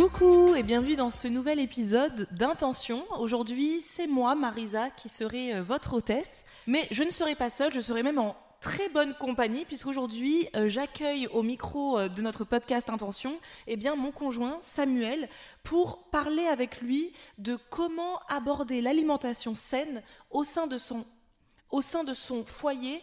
Coucou et bienvenue dans ce nouvel épisode d'Intention. Aujourd'hui, c'est moi, Marisa, qui serai euh, votre hôtesse. Mais je ne serai pas seule, je serai même en très bonne compagnie, puisqu'aujourd'hui, euh, j'accueille au micro euh, de notre podcast Intention eh bien, mon conjoint Samuel pour parler avec lui de comment aborder l'alimentation saine au sein de son, au sein de son foyer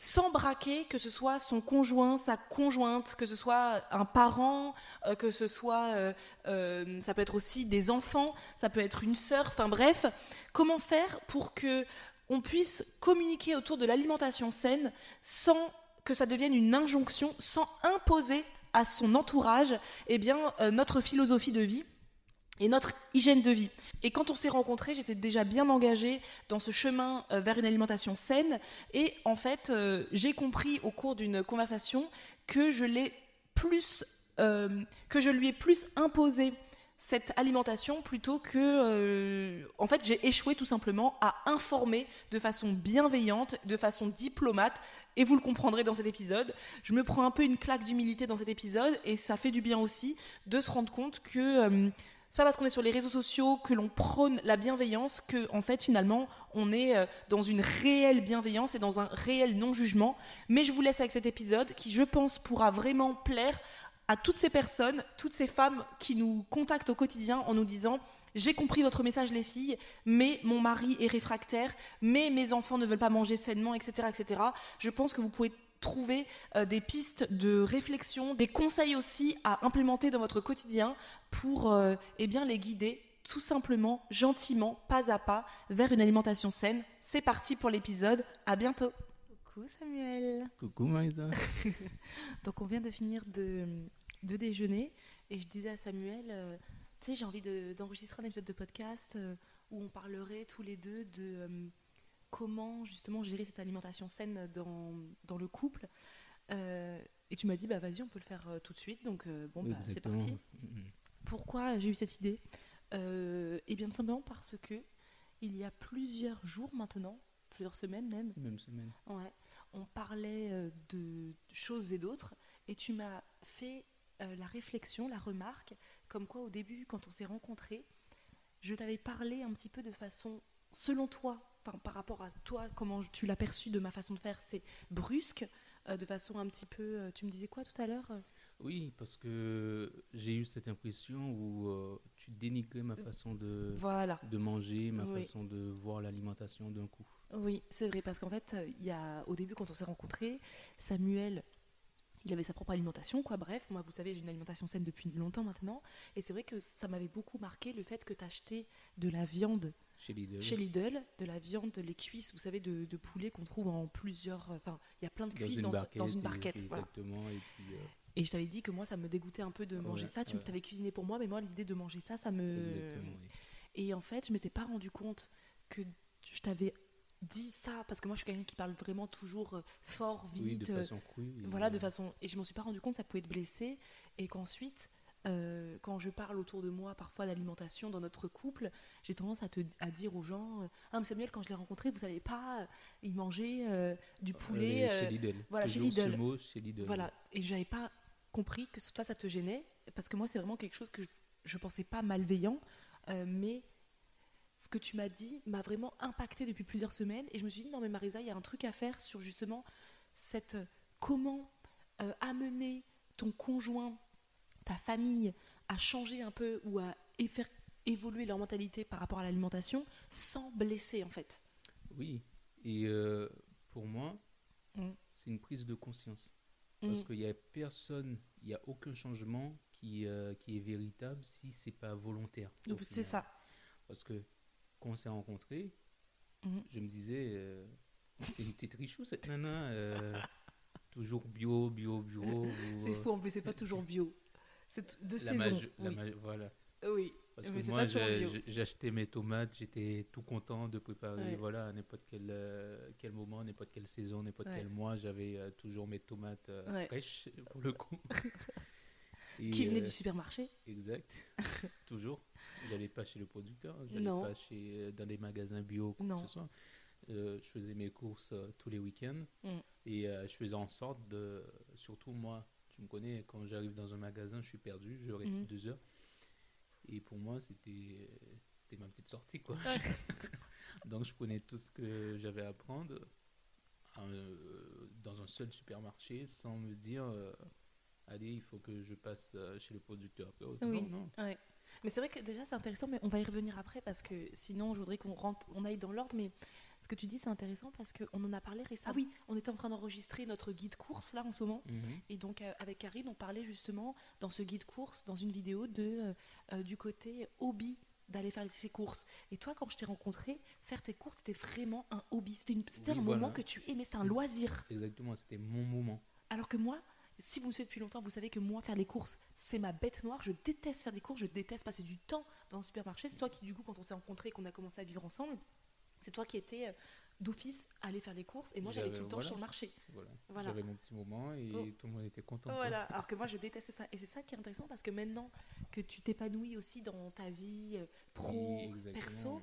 sans braquer, que ce soit son conjoint, sa conjointe, que ce soit un parent, euh, que ce soit, euh, euh, ça peut être aussi des enfants, ça peut être une sœur, enfin bref, comment faire pour que on puisse communiquer autour de l'alimentation saine sans que ça devienne une injonction, sans imposer à son entourage eh notre philosophie de vie et notre hygiène de vie. Et quand on s'est rencontrés, j'étais déjà bien engagée dans ce chemin euh, vers une alimentation saine. Et en fait, euh, j'ai compris au cours d'une conversation que je l'ai plus, euh, que je lui ai plus imposé cette alimentation plutôt que, en fait, j'ai échoué tout simplement à informer de façon bienveillante, de façon diplomate. Et vous le comprendrez dans cet épisode. Je me prends un peu une claque d'humilité dans cet épisode et ça fait du bien aussi de se rendre compte que c'est pas parce qu'on est sur les réseaux sociaux que l'on prône la bienveillance que en fait finalement on est euh, dans une réelle bienveillance et dans un réel non-jugement. Mais je vous laisse avec cet épisode qui je pense pourra vraiment plaire à toutes ces personnes, toutes ces femmes qui nous contactent au quotidien en nous disant j'ai compris votre message les filles, mais mon mari est réfractaire, mais mes enfants ne veulent pas manger sainement, etc. etc. Je pense que vous pouvez trouver euh, des pistes de réflexion, des conseils aussi à implémenter dans votre quotidien pour euh, eh bien, les guider tout simplement, gentiment, pas à pas, vers une alimentation saine. C'est parti pour l'épisode, à bientôt Coucou Samuel Coucou Marisa. Donc on vient de finir de, de déjeuner et je disais à Samuel, euh, tu sais, j'ai envie de- d'enregistrer un épisode de podcast euh, où on parlerait tous les deux de euh, comment justement gérer cette alimentation saine dans, dans le couple. Euh, et tu m'as dit, bah vas-y, on peut le faire euh, tout de suite. Donc euh, bon, bah, c'est parti. Pourquoi j'ai eu cette idée? Eh bien, tout simplement parce que il y a plusieurs jours maintenant, plusieurs semaines même, Même semaine. Ouais, on parlait de choses et d'autres, et tu m'as fait euh, la réflexion, la remarque, comme quoi au début, quand on s'est rencontrés, je t'avais parlé un petit peu de façon, selon toi, par rapport à toi, comment tu l'as perçu de ma façon de faire, c'est brusque, euh, de façon un petit peu. euh, tu me disais quoi tout à l'heure Oui, parce que j'ai eu cette impression où euh, tu dénigrais ma façon de, Voilà. de manger, ma Oui. façon de voir l'alimentation d'un coup. Oui, c'est vrai, parce qu'en fait, euh, il y a, au début, quand on s'est rencontrés, Samuel, il avait sa propre alimentation, quoi. Bref, moi, vous savez, j'ai une alimentation saine depuis longtemps maintenant. Et c'est vrai que ça m'avait beaucoup marqué le fait que tu achetais de la viande Chez Lidl. chez Lidl, de la viande, les cuisses, vous savez, de, de poulet qu'on trouve en plusieurs. Enfin, il y a plein de cuisses dans, une et- barquette. voilà. Exactement. Et puis, euh, Et je t'avais dit que moi, ça me dégoûtait un peu de manger Ouais, ça. Tu ouais. t'avais cuisiné pour moi, mais moi, l'idée de manger ça, ça me. exactement, oui. Et en fait, je m'étais pas rendu compte que je t'avais dit ça parce que moi je suis quelqu'un qui parle vraiment toujours euh, fort, Oui, vite, de euh, façon voilà, de façon et je m'en suis pas rendu compte que ça pouvait te blesser et qu'ensuite euh, quand je parle autour de moi parfois d'alimentation dans notre couple, j'ai tendance à, te, à dire aux gens euh, Ah, mais Samuel, quand je l'ai rencontré, vous savez pas, euh, il mangeait euh, du poulet. Euh, chez Lidl. voilà, chez Lidl. mot, chez Lidl. Voilà, et j'avais pas compris que toi ça te gênait, parce que moi c'est vraiment quelque chose que je, je pensais pas malveillant, mais ce que tu m'as dit m'a vraiment impacté depuis plusieurs semaines, et je me suis dit non mais Marisa, il y a un truc à faire sur justement cette comment amener ton conjoint, ta famille à changer un peu ou à faire évoluer leur mentalité par rapport à l'alimentation sans blesser en fait. Oui, et euh, pour moi, Mm. c'est une prise de conscience. Parce Mm. qu'il n'y a personne, il n'y a aucun changement qui, euh, qui est véritable si c'est pas volontaire. C'est ça. Parce que quand on s'est rencontrés, Mhm. je me disais, euh, c'est une petite richou cette nana, toujours bio, bio, bio. C'est faux en plus, c'est pas toujours bio. C'est de la saison. la oui. voilà. oui. Parce Mais que moi, j'ai- j'achetais mes tomates, j'étais tout content de préparer, Ouais. voilà, à n'importe quel, euh, quel moment, n'importe quelle saison, n'importe Ouais. quel mois, j'avais euh, toujours mes tomates euh, Ouais. fraîches, pour le coup. Et, Qui venait euh, du supermarché. Exact, toujours. J'allais pas chez le producteur, j'allais Non. pas chez, euh, dans des magasins bio, quoi que ce soit. Euh, je faisais mes courses euh, tous les week-ends Mm. et euh, je faisais en sorte de, surtout moi, tu me connais, quand j'arrive dans un magasin, je suis perdu, je reste Mhm. deux heures. Et pour moi, c'était ma petite sortie, quoi. Ouais. Donc je prenais tout ce que j'avais à prendre euh, dans un seul supermarché sans me dire, euh, allez, il faut que je passe euh, chez le producteur. Oh, Oui. Non, non. Ouais. Mais c'est vrai que déjà c'est intéressant, mais on va y revenir après parce que sinon je voudrais qu'on rentre, on aille dans l'ordre. Mais ce que tu dis c'est intéressant parce qu'on en a parlé récemment. Ah oui, on était en train d'enregistrer notre guide course là en ce moment. Mhm. Et donc euh, avec Karine, on parlait justement dans ce guide course, dans une vidéo de euh, euh, du côté hobby d'aller faire ses courses. Et toi, quand je t'ai rencontré, faire tes courses, c'était vraiment un hobby. C'était Oui, un voilà. moment que tu aimais, c'était un C'est- loisir. Exactement, c'était mon moment. Alors que moi, si vous me suivez depuis longtemps, vous savez que moi, faire les courses, c'est ma bête noire. Je déteste faire des courses, je déteste passer du temps dans un supermarché. C'est toi qui, du coup, quand on s'est rencontrés et qu'on a commencé à vivre ensemble, c'est toi qui étais euh, d'office à aller faire les courses et moi, j'allais tout le temps voilà. sur le marché. Voilà. Voilà. J'avais mon petit moment et Oh. tout le monde était content. Voilà, alors que moi, je déteste ça. Et c'est ça qui est intéressant parce que maintenant que tu t'épanouis aussi dans ta vie euh, pro, exactement. perso,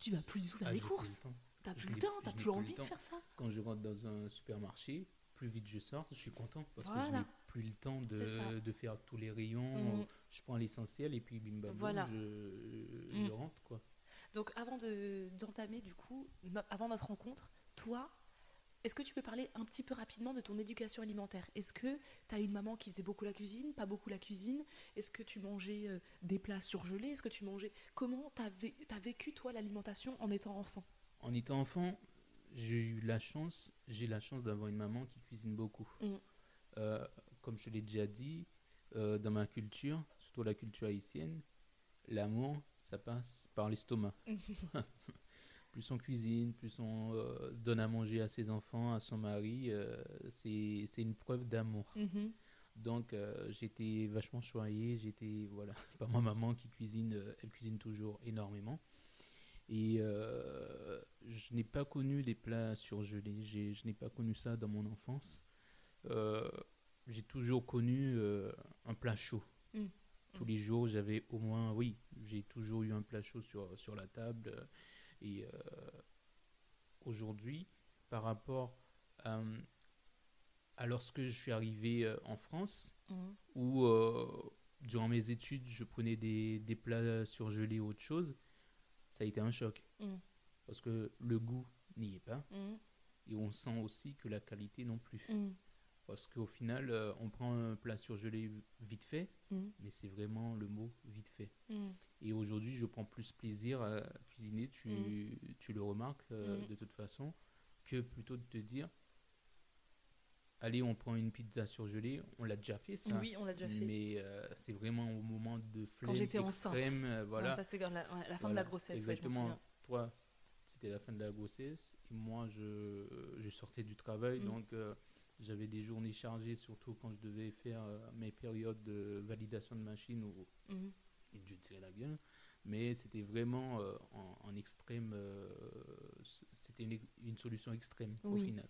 tu vas plus du tout faire Ah, les courses. T'as plus le temps, t'as plus plus envie de faire ça. Quand je rentre dans un supermarché, plus vite je sors, je suis content parce que je n'ai plus le temps de, de faire tous les rayons. Mhm. Je prends l'essentiel et puis bim bam Voilà. je, Mhm. je rentre quoi. Donc avant de- d'entamer du coup, no- avant notre rencontre, toi, est-ce que tu peux parler un petit peu rapidement de ton éducation alimentaire? Est-ce que tu as une maman qui faisait beaucoup la cuisine, pas beaucoup la cuisine? Est-ce que tu mangeais euh, des plats surgelés? Est-ce que tu mangeais Comment tu as, vécu toi l'alimentation en étant enfant? En étant enfant, j'ai eu la chance, j'ai la chance d'avoir une maman qui cuisine beaucoup. Mhm. Euh, comme je l'ai déjà dit, euh, dans ma culture, surtout la culture haïtienne, l'amour, ça passe par l'estomac. plus on cuisine, plus on euh, donne à manger à ses enfants, à son mari, euh, c'est une preuve d'amour. Donc euh, j'étais vachement choyé, j'étais voilà par ma maman qui cuisine, elle cuisine toujours énormément. Et je n'ai pas connu des plats surgelés, je n'ai pas connu ça dans mon enfance. J'ai toujours connu un plat chaud. Mm. Tous les jours, j'avais au moins, oui, j'ai toujours eu un plat chaud sur, sur la table. euh, Et euh, aujourd'hui, par rapport à, à lorsque je suis arrivé euh, en France, Mhm. où euh, durant mes études, je prenais des, des plats surgelés ou autre chose, ça a été un choc. Mm. Parce que le goût n'y est pas, Mhm. et on sent aussi que la qualité non plus. Mhm. Parce qu'au final, euh, on prend un plat surgelé vite fait, Mhm. mais c'est vraiment le mot vite fait. Mhm. Et aujourd'hui, je prends plus plaisir à cuisiner, tu, Mm. tu le remarques euh, Mm. de toute façon, que plutôt de te dire, allez, on prend une pizza surgelée, on l'a déjà fait ça. Oui, on l'a déjà fait. Mais euh, c'est vraiment au moment de flemme Quand j'étais enceinte. euh, voilà. Ça c'était la, fin de la grossesse. Exactement. Toi, c'était la fin de la grossesse. Et moi, je, je sortais du travail. Mm. Donc, euh, j'avais des journées chargées, surtout quand je devais faire euh, mes périodes de validation de machine où Mhm. il me tirait la gueule. Mais c'était vraiment euh, en, en extrême. euh, c'était une, une solution extrême au final.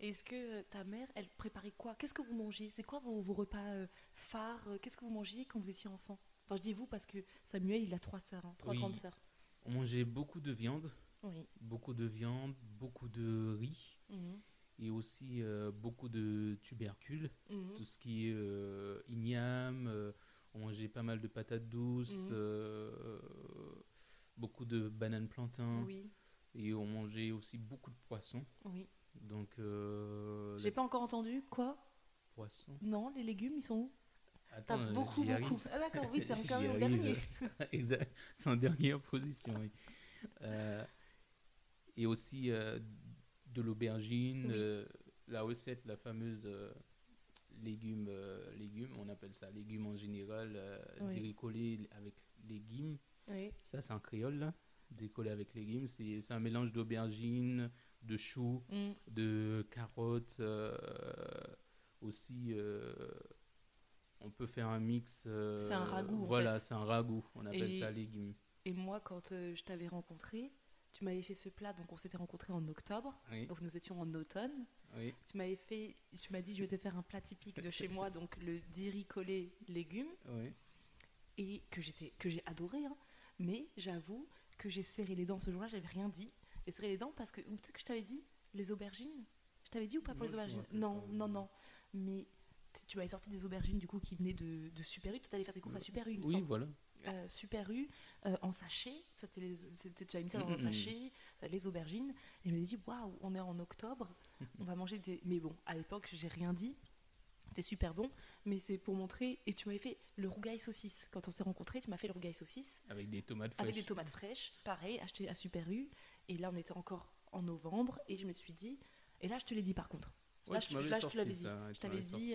Est-ce que ta mère, elle préparait quoi? Qu'est-ce que vous mangez? C'est quoi vos, vos repas euh, phares Qu'est-ce que vous mangiez quand vous étiez enfant? Enfin, je dis vous parce que Samuel, il a trois sœurs, hein, trois Oui. grandes sœurs. On mangeait beaucoup de viande, Oui. beaucoup de viande, beaucoup de riz Mhm. Et aussi euh, beaucoup de tubercules, Mhm. tout ce qui est euh, igname. euh, on mangeait pas mal de patates douces, Mhm. euh, beaucoup de bananes plantains Oui, et on mangeait aussi beaucoup de poissons. oui. Donc, euh, J'ai pas encore entendu. Quoi? Poissons. Non, les légumes, ils sont où? T'as beaucoup, beaucoup. Ah d'accord, oui, c'est encore le arrive. dernier. exact. C'est en dernière position, oui. Et aussi de l'aubergine, Oui. euh, la recette, la fameuse euh, légumes, euh, légumes, on appelle ça légumes en général, euh, Oui. avec légumes. Oui. Ça, c'est en créole, là. Diricolé avec légumes, c'est un mélange d'aubergine, de choux, Mm. de carottes, euh, aussi. euh, on peut faire un mix. euh, C'est un ragoût, Voilà, c'est un ragoût. On appelle Et- ça légumes. Et moi, quand euh, je t'avais rencontré, tu m'avais fait ce plat, donc on s'était rencontrés en octobre, Oui, donc nous étions en automne. oui, Tu m'avais fait, tu m'as dit je vais te faire un plat typique de chez moi, donc le diri collé légumes, oui. et que j'étais, que j'ai adoré. hein. Mais j'avoue que j'ai serré les dents ce jour-là, j'avais rien dit. J'ai serré les dents parce que, ou peut-être que je t'avais dit les aubergines. Je t'avais dit ou pas pour Non, les aubergines? Non, non, non. Mais tu m'avais sorti des aubergines du coup qui venaient de, de Super U. Tu allais faire des courses à Super U, Oui, semble. voilà. Euh, Super U euh, en sachet. C'était, avais mis ça dans un Mhm. sachet, euh, les aubergines. Et je me suis dit, waouh, on est en octobre, on va manger des. Mais bon, à l'époque, j'ai rien dit. C'était super bon, mais c'est pour montrer. Et tu m'avais fait le rougail saucisse. Quand on s'est rencontrés, tu m'as fait le rougail saucisse Avec des tomates fraîches. avec des tomates fraîches, pareil, acheté à Super U. Et là, on était encore en novembre. Et je me suis dit. Et là, je te l'ai dit par contre. Ouais, là, je, là, je te l'avais dit. Je t'avais dit.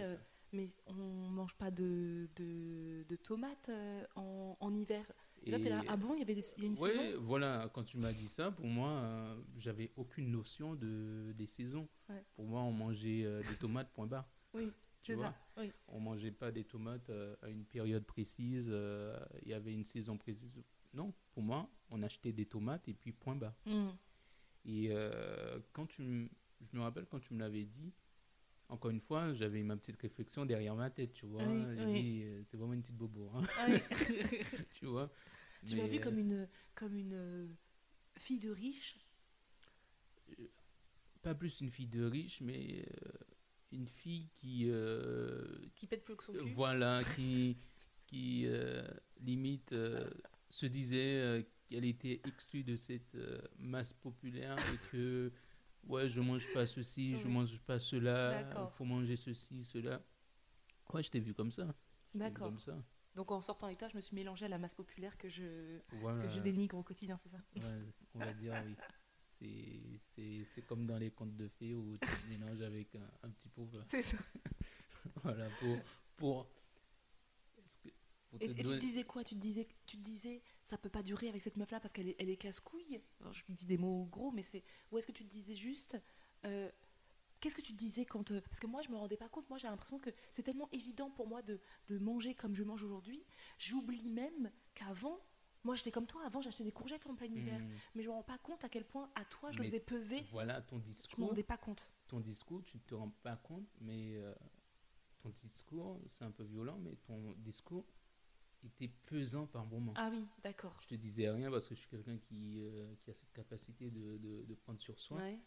Mais on mange pas de, de, de tomates euh, en, en hiver. Et, là, t'es là, ah bon, il y avait des- il y a une Ouais, saison? voilà, quand tu m'as dit ça, pour moi, euh, j'avais aucune notion de, des saisons. Ouais. Pour moi, on mangeait euh, des tomates, point barre. Oui, Tu vois ça. Oui. On mangeait pas des tomates euh, à une période précise, il y avait une saison précise. Non, pour moi, on achetait des tomates et puis point barre. Mm. Et quand tu je me rappelle quand tu me l'avais dit, encore une fois, j'avais ma petite réflexion derrière ma tête, tu vois. Oui, J'ai oui. dit, euh, c'est vraiment une petite bobo, hein, oui. tu vois. tu m'as vu euh, comme une, comme une euh, fille de riche? Pas plus une fille de riche, mais une fille qui. euh, qui pète plus que son cul. voilà, qui, qui euh, limite se disait qu'elle était exclue de cette masse populaire et que ouais je mange pas ceci, je Oui. mange pas cela, D'accord. faut manger ceci, cela. Ouais, je t'ai vu comme ça. Je D'accord. Donc en sortant avec toi, je me suis mélangée à la masse populaire que je, Voilà. que je dénigre au quotidien, c'est ça? Ouais, on va dire oui. C'est- comme dans les contes de fées où tu te mélanges avec un, un petit pauvre. C'est ça. Voilà, pour. pour, est-ce que- pour Et, te et tu te disais quoi? Tu te disais, tu te disais, ça peut pas durer avec cette meuf-là parce qu'elle est, elle est casse-couille Je dis des mots gros, mais c'est. Ou est-ce que tu te disais juste. euh, Qu'est-ce que tu te disais quand. euh, parce que moi, je me rendais pas compte. Moi, j'ai l'impression que c'est tellement évident pour moi de, de manger comme je mange aujourd'hui. J'oublie même qu'avant. Moi, j'étais comme toi. Avant, j'achetais des courgettes en plein hiver. Hmm, Mais je me rends pas compte à quel point, à toi, je le Mais faisais peser. Voilà ton Je me discours. rendais pas compte. ton discours, tu ne te rends pas compte, mais euh, ton discours, c'est un peu violent, mais ton discours était pesant par moments. Ah oui, d'accord. Je te disais rien parce que je suis quelqu'un qui, euh, qui a cette capacité de, de- de prendre sur soi. Ouais.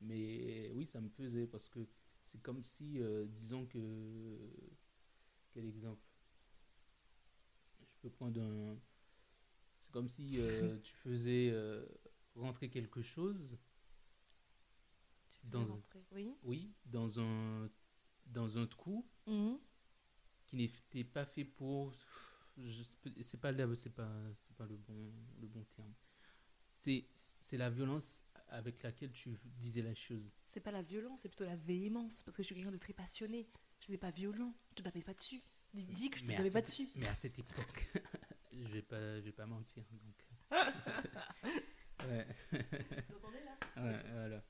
Mais oui, ça me pesait parce que c'est comme si, euh, disons que. Quel exemple? Je peux prendre un. C'est comme si euh, tu faisais rentrer quelque chose, Tu Dans- rentrer. Oui. oui, dans un, dans un trou Mhm. qui n'était pas fait pour. C'est pas, le- c'est pas, c'est pas le, bon, le bon terme. C'est c'est la violence avec laquelle tu disais la chose. C'est pas la violence, c'est plutôt la véhémence. Parce que je suis quelqu'un de très passionné. Je n'étais pas violent. Je tapais pas dessus. Dis, dis que je tapais pas dessus. Mais à cette époque, je vais pas, je vais pas mentir. Donc. ouais. Vous entendez là? Ouais, voilà.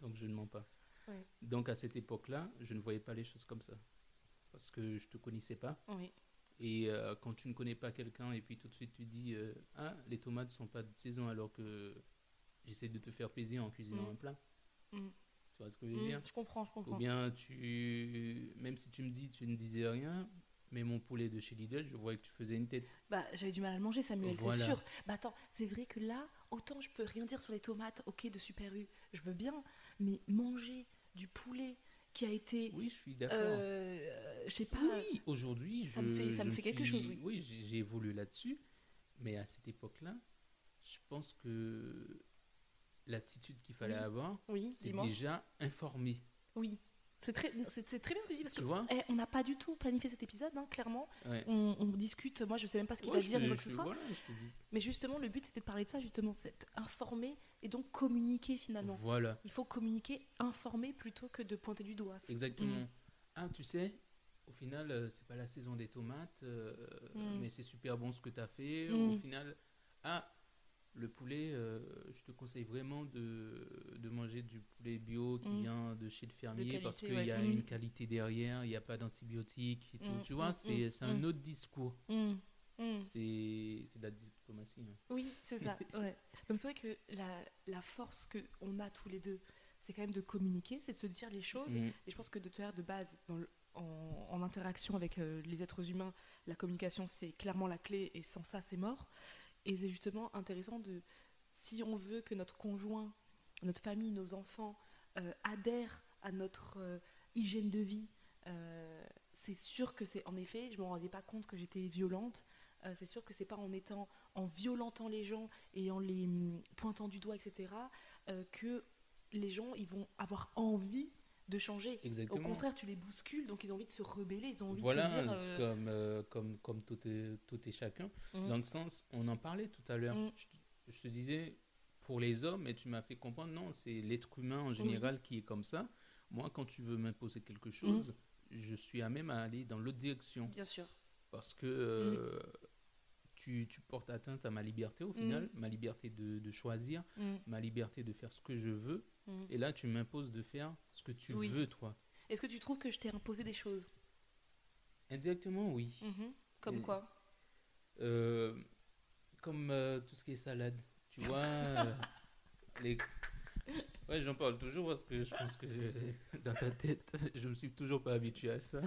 Donc je ne mens pas. Ouais. Donc à cette époque-là, je ne voyais pas les choses comme ça. Parce que je te connaissais pas. Oui. Et euh, quand tu ne connais pas quelqu'un et puis tout de suite tu dis euh, Ah, les tomates sont pas de saison alors que j'essaie de te faire plaisir en cuisinant Mm. un plat. Mm. Tu vois ce que je veux Mm, dire? je comprends, je Ou comprends. bien tu, même si tu me dis tu ne disais rien, mais mon poulet de chez Lidl, je voyais que tu faisais une tête. Bah, j'avais du mal à le manger, Samuel, Voilà. c'est sûr. Bah, attends, c'est vrai que là, autant je peux rien dire sur les tomates, ok, de Super U, je veux bien, mais manger du poulet qui a été, Oui, je suis d'accord. euh, je sais pas, Oui, aujourd'hui, ça je, me fait- ça me je fait quelque chose, oui. Oui, j'ai évolué là-dessus, mais à cette époque-là, je pense que l'attitude qu'il fallait Oui. avoir, oui, c'est déjà informer. Oui, c'est très, c'est très bien ce que tu dis parce Tu que vois? eh, on n'a pas du tout planifié cet épisode, hein, clairement. Ouais. On, on discute, moi je sais même pas ce qu'il Ouais, va je dire quoi je que ce soit. Voilà, je. Mais justement, le but c'était de parler de ça, justement, c'est informer et donc communiquer finalement. Voilà, Il faut communiquer, informer plutôt que de pointer du doigt. exactement. Mm. Ah, tu sais, au final, euh, c'est pas la saison des tomates, euh, Mm. mais c'est super bon ce que tu as fait. Mm. Au final, ah, le poulet, euh, je te conseille vraiment de, de manger du poulet bio qui Mm. vient de chez le fermier qualité, parce qu'il ouais. y a Mm. une qualité derrière, il n'y a pas d'antibiotiques et tout. Mm, Tu vois, mm, c'est mm, un mm. autre discours. Mm, mm. C'est c'est de la diplomatie. hein. Oui, c'est ça. ouais. Donc c'est vrai que la, la force que on a tous les deux, c'est quand même de communiquer, c'est de se dire les choses. Mm. Et je pense que de faire de base, dans le- en, en interaction avec euh, les êtres humains, la communication c'est clairement la clé et sans ça c'est mort. Et c'est justement intéressant de, si on veut que notre conjoint, notre famille, nos enfants euh, adhèrent à notre euh, hygiène de vie, c'est sûr que c'est en effet, je me rendais pas compte que j'étais violente. C'est sûr que c'est pas en étant, en violentant les gens et en les hum, pointant du doigt, etc., euh, que les gens ils vont avoir envie de changer. Au contraire, tu les bouscules, donc ils ont envie de se rebeller, ils ont envie Voilà, de se dire. c'est euh, comme, euh, comme, comme tout, et, tout chacun. Mm. Dans le sens, on en parlait tout à l'heure. Mm. Je, te- je te disais, pour les hommes, et tu m'as fait comprendre, non, c'est l'être humain en général qui est comme ça. Moi, quand tu veux m'imposer quelque chose, je suis à même à aller dans l'autre direction. Bien sûr. Parce que euh, tu, tu portes atteinte à ma liberté au final, ma liberté de, de choisir, Mm. ma liberté de faire ce que je veux. Mm. Et là, tu m'imposes de faire ce que tu Oui. veux, toi. Est-ce que tu trouves que je t'ai imposé des choses? Indirectement, oui. Mhm. Comme Et- quoi? Euh, comme euh, tout ce qui est salade. Tu vois, euh, les... Ouais, j'en parle toujours parce que je pense que je- dans ta tête, je me suis toujours pas habitué à ça.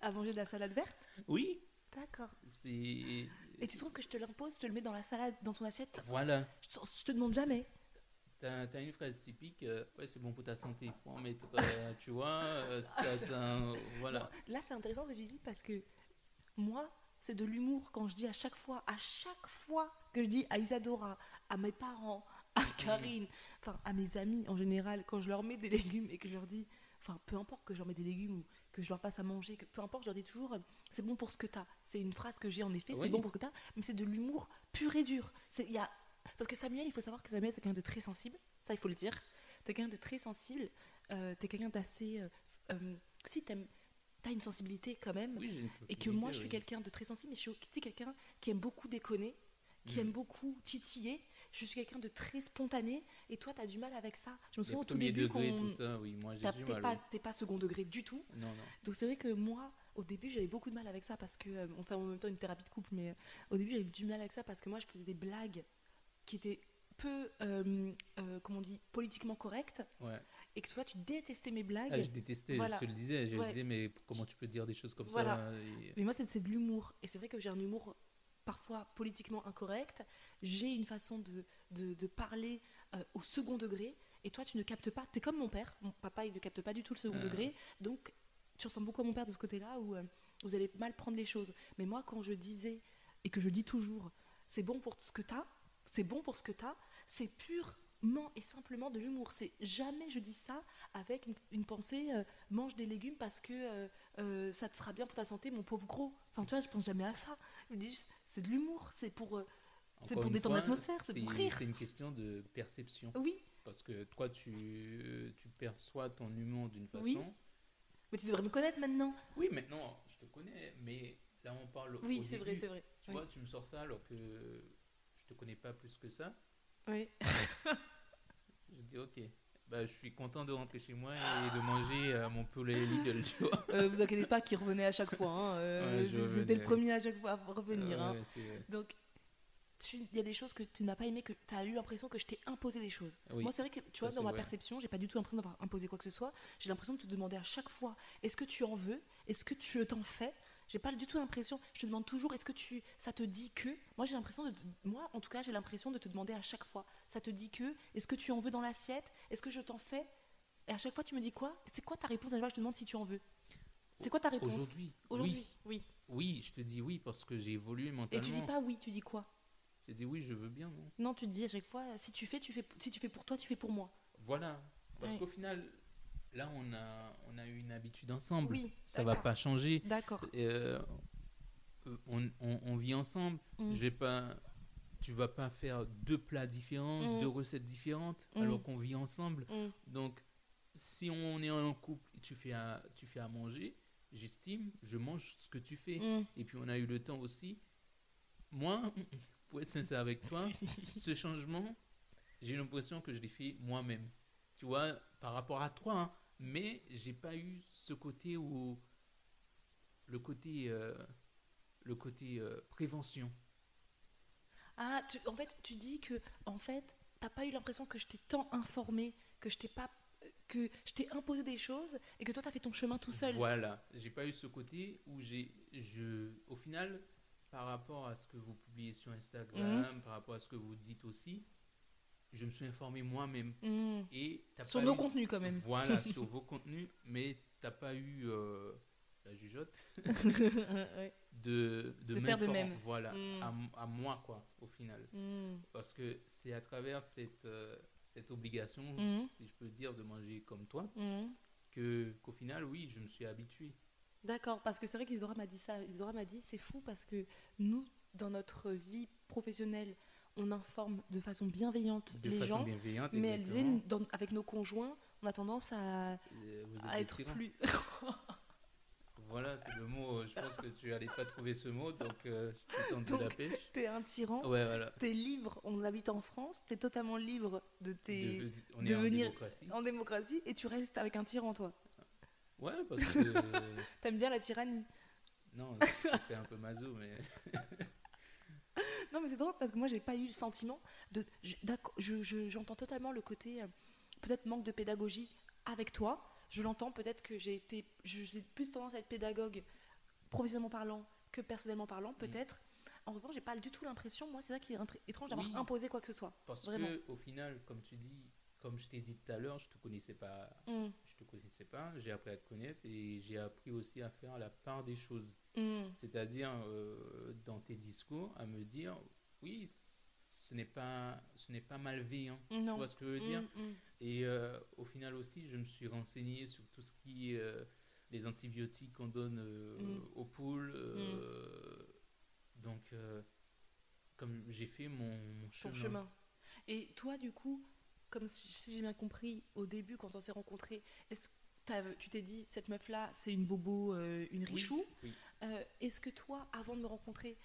À manger de la salade verte? Oui, D'accord. c'est... Et tu trouves que je te l'impose, je te le mets dans la salade, dans ton assiette Voilà, je, te- je te demande jamais. t'as as une phrase typique, euh, ouais, c'est bon pour ta santé, il faut en mettre, euh, tu vois, euh, ça, ça, voilà. Là, c'est intéressant ce que tu dis parce que moi, c'est de l'humour quand je dis à chaque fois, à chaque fois que je dis à Isadora, à mes parents, à Karine, enfin à mes amis en général, quand je leur mets des légumes et que je leur dis, enfin peu importe que je leur mets des légumes ou que je leur passe à manger, que peu importe, je leur dis toujours, c'est bon pour ce que t'as. C'est une phrase que j'ai en effet, c'est Oui. bon pour ce que t'as, mais c'est de l'humour pur et dur. C'est, y a... Parce que Samuel, il faut savoir que Samuel, c'est quelqu'un de très sensible, ça il faut le dire. T'es quelqu'un de très sensible, euh, t'es quelqu'un d'assez. euh, euh, si t'aimes, t'as une sensibilité quand même, Oui, j'ai une et que moi je suis oui. quelqu'un de très sensible, mais je suis aussi quelqu'un qui aime beaucoup déconner, qui Mm. aime beaucoup titiller. Je suis quelqu'un de très spontané, et toi t'as du mal avec ça. Je me souviens au tout début degrés, qu'on. tout ça, oui, moi j'ai du mal. oui. t'es pas second degré du tout. Non, non. Donc c'est vrai que moi, au début, j'avais beaucoup de mal avec ça parce que, euh, on fait en même temps une thérapie de couple, mais euh, au début, j'avais du mal avec ça parce que moi, je faisais des blagues qui étaient peu, euh, comment on dit, politiquement correctes Ouais. et que toi, tu détestais mes blagues. Ah, je détestais, Voilà. je te le disais, je Ouais. disais, mais comment tu peux dire des choses comme Voilà. ça et- Mais moi, c'est de l'humour. Et c'est vrai que j'ai un humour parfois politiquement incorrect. J'ai une façon de, de, de parler au second degré. Et toi, tu ne captes pas. Tu es comme mon père. Mon papa, il ne capte pas du tout le second Ah. degré. Donc, tu ressembles beaucoup à mon père de ce côté-là où euh, vous allez mal prendre les choses. Mais moi, quand je disais, et que je dis toujours, c'est bon pour ce que tu as, c'est bon pour ce que tu as, c'est purement et simplement de l'humour. C'est jamais je dis ça avec une, une pensée euh, mange des légumes parce que euh, euh, ça te sera bien pour ta santé, mon pauvre gros. Enfin, tu vois, je pense jamais à ça. Je dis juste, c'est de l'humour, c'est pour. C'est pour détendre l'atmosphère, c'est pour rire. C'est une question de perception. oui, Parce que toi, tu, tu perçois ton humour d'une façon. Oui. Mais tu devrais me connaître maintenant. Oui, maintenant, je te connais, mais là, on parle. Oui, c'est vrai, c'est vrai. Tu Oui. vois, tu me sors ça alors que je te connais pas plus que ça. Oui. Je dis, ok. Bah, je suis content de rentrer chez moi et de manger euh, mon poulet Lidl, tu vois. Euh, vous inquiétez pas qu'il revenait à chaque fois. hein, euh, Ouais, C'était le premier à chaque fois à revenir. Euh, hein. ouais, c'est- Donc, il y a des choses que tu n'as pas aimé, que tu as eu l'impression que je t'ai imposé des choses. Oui. Moi, c'est vrai que, tu vois, dans ma vrai. perception, j'ai pas du tout l'impression d'avoir imposé quoi que ce soit. J'ai l'impression de te demander à chaque fois est-ce que tu en veux? Est-ce que tu t'en fais? J'ai pas du tout l'impression. Je te demande toujours est-ce que tu, ça te dit que? Moi, j'ai l'impression de, te- moi, en tout cas, j'ai l'impression de te demander à chaque fois. Ça te dit que? Est-ce que tu en veux dans l'assiette? Est-ce que je t'en fais? Et à chaque fois, tu me dis quoi? C'est quoi ta réponse? À chaque fois je te demande si tu en veux C'est quoi ta réponse? Aujourd'hui, Aujourd'hui, oui. oui. Oui, je te dis oui parce que j'ai évolué Et mentalement. tu dis pas oui, tu dis quoi? J'ai dit oui, je veux bien. non Non, tu te dis à chaque fois si tu fais, tu fais, si tu fais pour toi, tu fais pour moi. Voilà. Parce Ouais. qu'au final, là, on a, on a eu une habitude ensemble. Oui, Ça va pas changer. D'accord. Euh, on, on- on vit ensemble. Mm. Je vais pas, tu vas pas faire deux plats différents, Mm. deux recettes différentes, Mm. alors qu'on vit ensemble. Mm. Donc, si on est en couple et tu fais à, tu fais à manger, j'estime, je mange ce que tu fais. Mm. Et puis, on a eu le temps aussi. Moi, pour être sincère avec toi, ce changement, j'ai l'impression que je l'ai fait moi-même. Tu vois, par rapport à toi, hein. mais j'ai pas eu ce côté où le côté euh, le côté euh, prévention. Ah, tu- en fait, tu dis que en fait, t'as pas eu l'impression que je t'ai tant informé, que je t'ai pas, que je t'ai imposé des choses et que toi t'as fait ton chemin tout seul. Voilà, j'ai pas eu ce côté où j'ai je au final par rapport à ce que vous publiez sur Instagram, par rapport à ce que vous dites aussi, je me suis informé moi-même Mm. et Sur pas nos eu- contenus quand même. Voilà, sur vos contenus, mais t'as pas eu euh, la jugeote de, De faire de m'informer- même. Voilà, Mm. à, moi, quoi, au final. Mm. Parce que c'est à travers cette, euh, cette obligation, Mm. si je peux dire, de manger comme toi, Mm. que, qu'au final, oui, je me suis habitué. D'accord, parce que c'est vrai qu'Isidora m'a dit ça. Isidora m'a dit c'est fou parce que nous, dans notre vie professionnelle, on informe de façon bienveillante De les façon gens, bienveillante, mais elle disait dans- avec nos conjoints, on a tendance à, Euh, à être plus. Voilà, c'est le mot. euh, Je pense que tu n'allais pas trouver ce mot, donc euh, je t'ai tendu Donc, la pêche. T'es un tyran. Ouais, voilà. T'es libre, on habite en France, t'es totalement libre de tes. De- on de en venir- démocratie. en démocratie et tu restes avec un tyran, toi. Ouais, parce que. euh, T'aimes bien la tyrannie. non, ce serait un peu maso, mais. Non, mais c'est drôle parce que moi, j'ai pas eu le sentiment de. je- je- J'entends totalement le côté euh, peut-être manque de pédagogie avec toi. Je l'entends peut-être que j'ai été. J'ai plus tendance à être pédagogue professionnellement parlant que personnellement parlant, peut-être. En revanche, j'ai pas du tout l'impression, moi, c'est ça qui est étrange d'avoir Oui. imposé quoi que ce soit. Parce Vraiment. que au final, comme tu dis, comme je t'ai dit tout à l'heure, je te connaissais pas, Mm, je te connaissais pas, j'ai appris à te connaître et j'ai appris aussi à faire la part des choses. mm, C'est-à-dire euh, dans tes discours à me dire, oui, ce n'est pas, ce n'est pas malveillant. Tu vois ce que je veux dire? mm, mm. Et euh, au final aussi, je me suis renseigné sur tout ce qui est euh, les antibiotiques qu'on donne Mm. aux poules. Donc, comme j'ai fait mon, mon ton chemin. chemin. Et toi, du coup, comme si, si j'ai bien compris au début, quand on s'est rencontrés, est-ce tu t'es dit, cette meuf-là, c'est une bobo, euh, une richou? Oui. Euh, Est-ce que toi, avant de me rencontrer,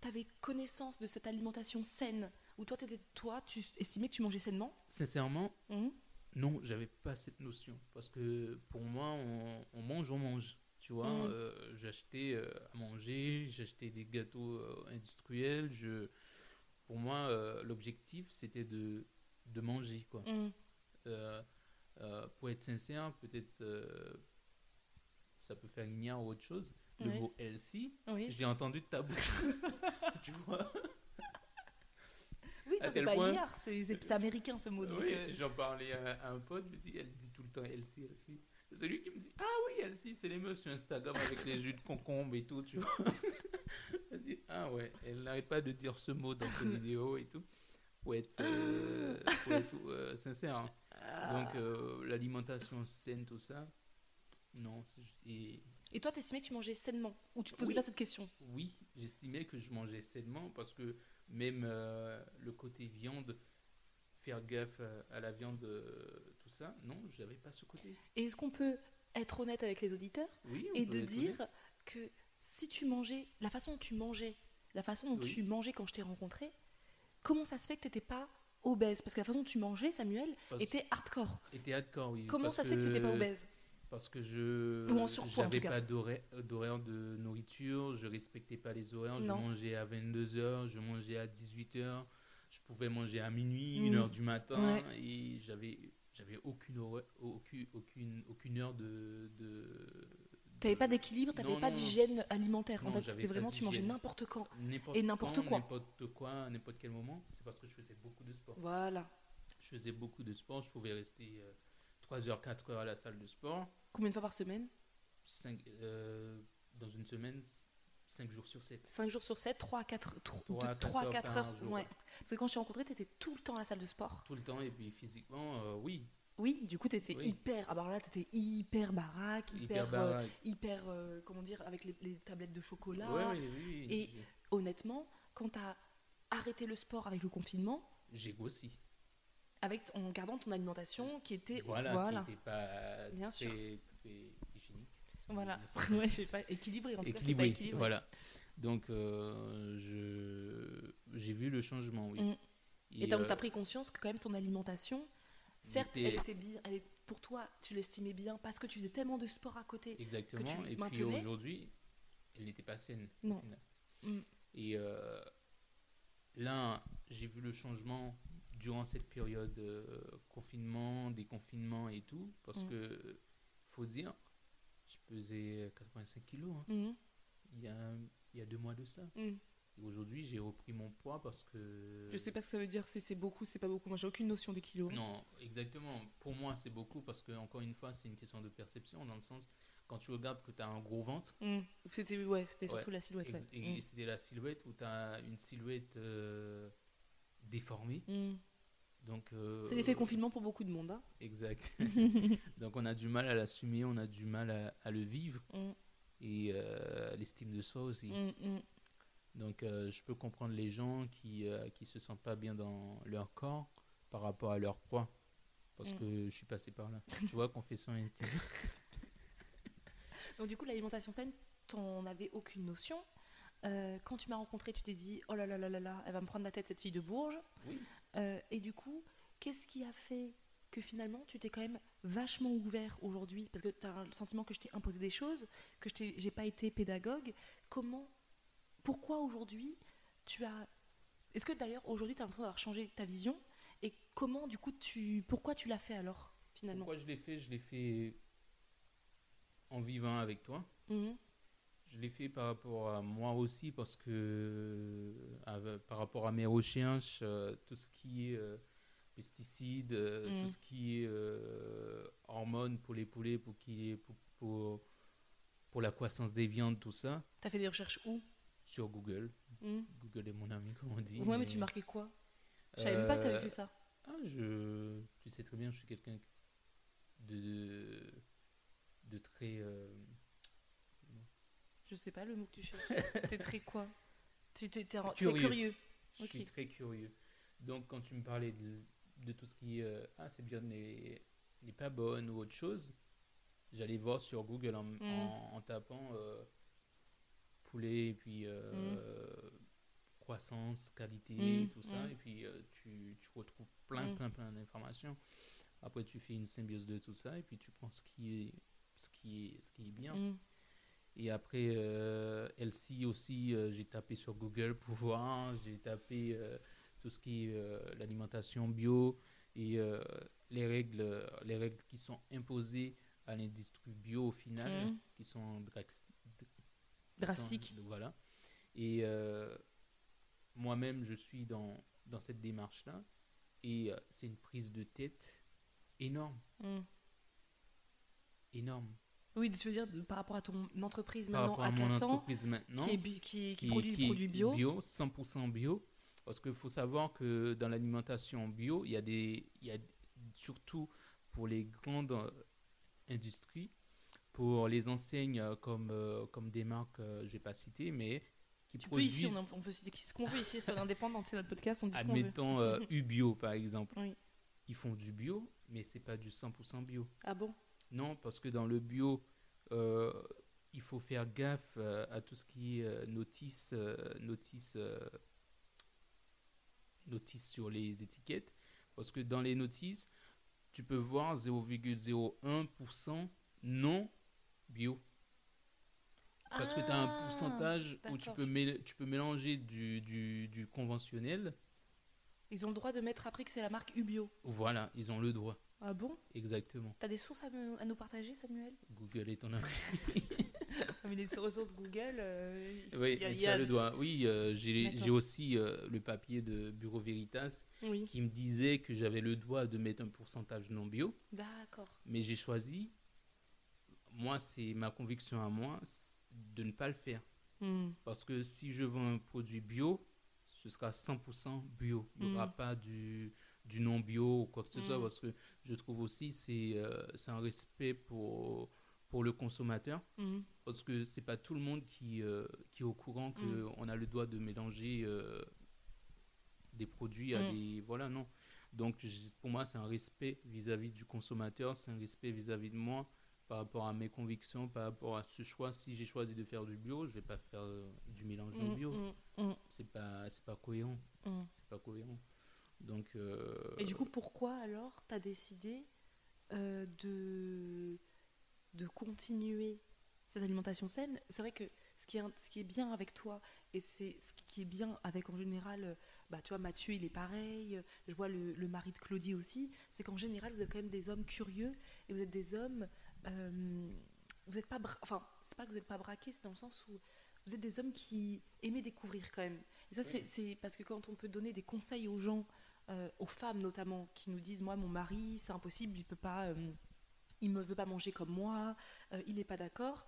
tu avais connaissance de cette alimentation saine? Ou toi, étais, toi, tu estimais que tu mangeais sainement? Sincèrement, Mhm. non, j'avais pas cette notion. Parce que pour moi, on, on mange, on mange. Tu vois, Mhm. euh, j'achetais à manger, j'achetais des gâteaux industriels. Je, pour moi, l'objectif, c'était de, de manger, quoi. Mhm. Euh, euh, pour être sincère, peut-être euh, ça peut faire une ou autre chose. Le mot healthy, Oui, je l'ai entendu de ta bouche. tu vois? Oui c'est pas point- c'est américain ce mot. Donc, Oui, j'en parlais à, à un pote, me dit, elle dit tout le temps Elsie, Elsie. C'est lui qui me dit, ah oui, Elsie, c'est les meufs sur Instagram avec les jus de concombre et tout, tu vois. Elle dit, ah ouais, elle n'arrête pas de dire ce mot dans ses vidéos et tout, pour être, euh, être, euh, sincère. hein. Donc, euh, l'alimentation saine, tout ça, non. Et Et toi, t'estimais que tu mangeais sainement Ou tu posais Oui. pas cette question? Oui, j'estimais que je mangeais sainement parce que même euh, le côté viande, faire gaffe à, à la viande, euh, tout ça, non, j'avais pas ce côté. Et est-ce qu'on peut être honnête avec les auditeurs Oui, et de dire honnête. que si tu mangeais, la façon dont tu mangeais, la façon dont Oui. tu mangeais quand je t'ai rencontré, comment ça se fait que tu n'étais pas obèse? Parce que la façon dont tu mangeais, Samuel, Parce- était hardcore. était hardcore, oui. Comment ça se fait que tu n'étais pas obèse? Parce que je cas. pas d'horaire de nourriture, je respectais pas les horaires, je mangeais à 22h, je mangeais à 18h, je pouvais manger à minuit, Mm. 1h du matin Ouais. et j'avais j'avais aucune horaire- aucune aucune aucune heure de de T'avais de- pas d'équilibre, t'avais Non, pas d'hygiène alimentaire. en Non, fait, j'avais c'était vraiment, tu mangeais n'importe quand. et n'importe quoi. N'importe quoi, n'importe quel moment. C'est parce que je faisais beaucoup de sport. Voilà. Je faisais beaucoup de sport. Je pouvais rester 3 heures, 4 heures à la salle de sport. Combien de fois par semaine? Cinq- euh, dans une semaine, 5 jours sur 7. 5 jours sur 7, 3 à 4, Trois à quatre 3 à heures 4 par heures. jour. Ouais. Parce que quand je t'ai rencontré, t'étais tout le temps à la salle de sport. Tout le temps, et puis physiquement, euh, oui. Oui, du coup, t'étais Oui. hyper. Alors là, t'étais hyper baraque, hyper. Hyper euh, baraque. hyper, euh, comment dire, avec les, les tablettes de chocolat. Oui, oui. Et- Honnêtement, quand t'as arrêté le sport avec le confinement, J'ai grossi. avec, en gardant ton alimentation qui était. Voilà, voilà. qui n'était pas Bien sûr. très hygiénique. Voilà. Ouais, je sais pas, équilibré en tout cas. équilibré, voilà. Donc, euh, je j'ai vu le changement, oui. Mm. Et donc, euh, tu as pris conscience que quand même ton alimentation, certes, elle était bien, elle est, pour toi, tu l'estimais bien parce que tu faisais tellement de sport à côté. Exactement. tu Et puis aujourd'hui, elle n'était pas saine. Non. Mm. Et euh, là, j'ai vu le changement durant cette période euh, confinement, déconfinement et tout. Parce Mm. que, faut dire, je pesais 85 kilos hein, Mhm. il, y a, il y a deux mois de cela. Et aujourd'hui, j'ai repris mon poids parce que. Je sais pas ce que ça veut dire, si c'est beaucoup, c'est pas beaucoup. Moi, j'ai aucune notion des kilos. Non, exactement. Pour moi, c'est beaucoup parce que, encore une fois, c'est une question de perception dans le sens, quand tu regardes que tu as un gros ventre, Mm. C'était ouais, c'était Ouais. surtout la silhouette. et, ouais. et c'était la silhouette où tu as une silhouette euh, déformée. Mm. Mm. Donc, euh, C'est l'effet confinement pour beaucoup de monde. hein. Exact. Donc, on a du mal à l'assumer, on a du mal à, à le vivre Mm. et euh, l'estime de soi aussi. Donc, euh, je peux comprendre les gens qui euh, qui se sentent pas bien dans leur corps par rapport à leur poids. Parce Mm. que je suis passé par là. tu vois, confession intime. Donc du coup, l'alimentation saine, t'en avais aucune notion. Euh, quand tu m'as rencontré, tu t'es dit oh là là là là là, elle va me prendre la tête cette fille de Bourges. Oui. Euh, et du coup, qu'est-ce qui a fait que finalement tu t'es quand même vachement ouvert aujourd'hui? Parce que tu as le sentiment que je t'ai imposé des choses, que je j'ai pas été pédagogue. Comment, pourquoi aujourd'hui tu as. Est-ce que d'ailleurs aujourd'hui tu as l'impression d'avoir changé ta vision Et comment du coup tu. Pourquoi tu l'as fait alors finalement? Pourquoi je l'ai fait? Je l'ai fait en vivant avec toi. Mhm. Je l'ai fait par rapport à moi aussi parce que avec- par rapport à mes recherches, euh, tout ce qui est euh, pesticides, euh, Mm. tout ce qui est euh, hormones pour les poulets, pour, qui, pour, pour, pour la croissance des viandes, tout ça, T'as fait des recherches où? Sur Google. Mhm. Google est mon ami, comme on dit. Ouais, mais tu marquais quoi? Je savais même pas que t'avais Euh, fait ça. Ah, je, tu sais très bien, je suis quelqu'un de, de très... euh, Je sais pas le mot que tu cherches. T'es très quoi? Tu t'es t'es- t'es Curieux. curieux. Je suis très curieux. Donc, quand tu me parlais de, de tout ce qui est euh, ah, cette viande n'est n'est pas bonne ou autre chose, j'allais voir sur Google en, Mm. en- en tapant euh, poulet et puis euh, Mm. croissance, qualité, Mm, tout ça. mm. Et puis, euh, tu, tu retrouves plein, plein, plein d'informations. Après, tu fais une symbiose de tout ça et puis tu prends ce qui est, ce qui est, ce qui est bien. Et après, Elsie aussi, euh, j'ai tapé sur Google pour voir. J'ai tapé tout ce qui est l'alimentation bio et les, règles, les règles qui sont imposées à l'industrie bio au final, qui sont Drastique. voilà. Et euh, moi-même, je suis dans, dans cette démarche-là. Et euh, c'est une prise de tête énorme, Mm. énorme. Oui, tu veux dire de- par rapport à ton entreprise Par maintenant à à mon Cassan, entreprise maintenant. qui, est bi- qui, qui qui- produit des produits bio. 100% bio. Parce qu'il faut savoir que dans l'alimentation bio, il y a des, il y a surtout pour les grandes euh, industries, pour les enseignes euh, comme, euh, comme des marques, euh, je n'ai pas cité, mais qui Tu peux ici, produisent, on, on peut citer ce qu'on veut ici, c'est indépendant, c'est notre podcast, on dit admettons, euh, Ubio par exemple, Oui. ils font du bio, mais c'est pas du 100% bio. Ah bon? Non, parce que dans le bio, il faut faire gaffe à tout ce qui est notice, notice, notice sur les étiquettes. Parce que dans les notices, tu peux voir 0,01% non bio. Parce que tu as un Ah, pourcentage où tu peux, tu peux mélanger du, du, du conventionnel. Ils ont le droit de mettre après que c'est la marque Ubio. Voilà, ils ont le droit. Ah bon? Exactement. T'as des sources à, me- à nous partager, Samuel? Google est ton ami. Mais les ressources Google, euh, Oui, y a- y le droit. Oui, euh, j'ai aussi euh, le papier de Bureau Veritas Oui, qui me disait que j'avais le droit de mettre un pourcentage non bio, d'accord. mais j'ai choisi, moi, c'est ma conviction à moi, de ne pas le faire. Hmm. Parce que si je vends un produit bio, ce sera 100% bio. Il n'y aura Mm. pas du, du non bio ou quoi que ce soit, Mm. parce que je trouve aussi c'est euh, c'est un respect pour, pour le consommateur. Hmm. Parce que c'est pas tout le monde qui, euh, qui est au courant qu'on a le droit de mélanger euh, des produits à des. Voilà, non. Donc pour moi, c'est un respect vis-à-vis du consommateur, c'est un respect vis-à-vis de moi par rapport à mes convictions, par rapport à ce choix. Si j'ai choisi de faire du bio, je vais pas faire euh, du mélange non Hmm, bio. hmm, hmm, C'est pas, c'est pas cohérent. hmm. C'est pas cohérent. Donc. euh, Et du coup, pourquoi alors t'as décidé euh, de, de continuer cette alimentation saine? C'est vrai que ce qui, est, ce qui est bien avec toi, et c'est ce qui est bien avec en général, bah, tu vois, Mathieu, il est pareil, je vois le, le mari de Claudie aussi, c'est qu'en général, vous êtes quand même des hommes curieux, et vous êtes des hommes... euh, vous n'êtes pas... Enfin, c'est pas que vous n'êtes pas braqués, c'est dans le sens où vous êtes des hommes qui aimez découvrir quand même. Et ça, c'est- c'est parce que quand on peut donner des conseils aux gens, euh, aux femmes notamment, qui nous disent moi mon mari c'est impossible, il peut pas, euh, il me veut pas manger comme moi, euh, il n'est pas d'accord.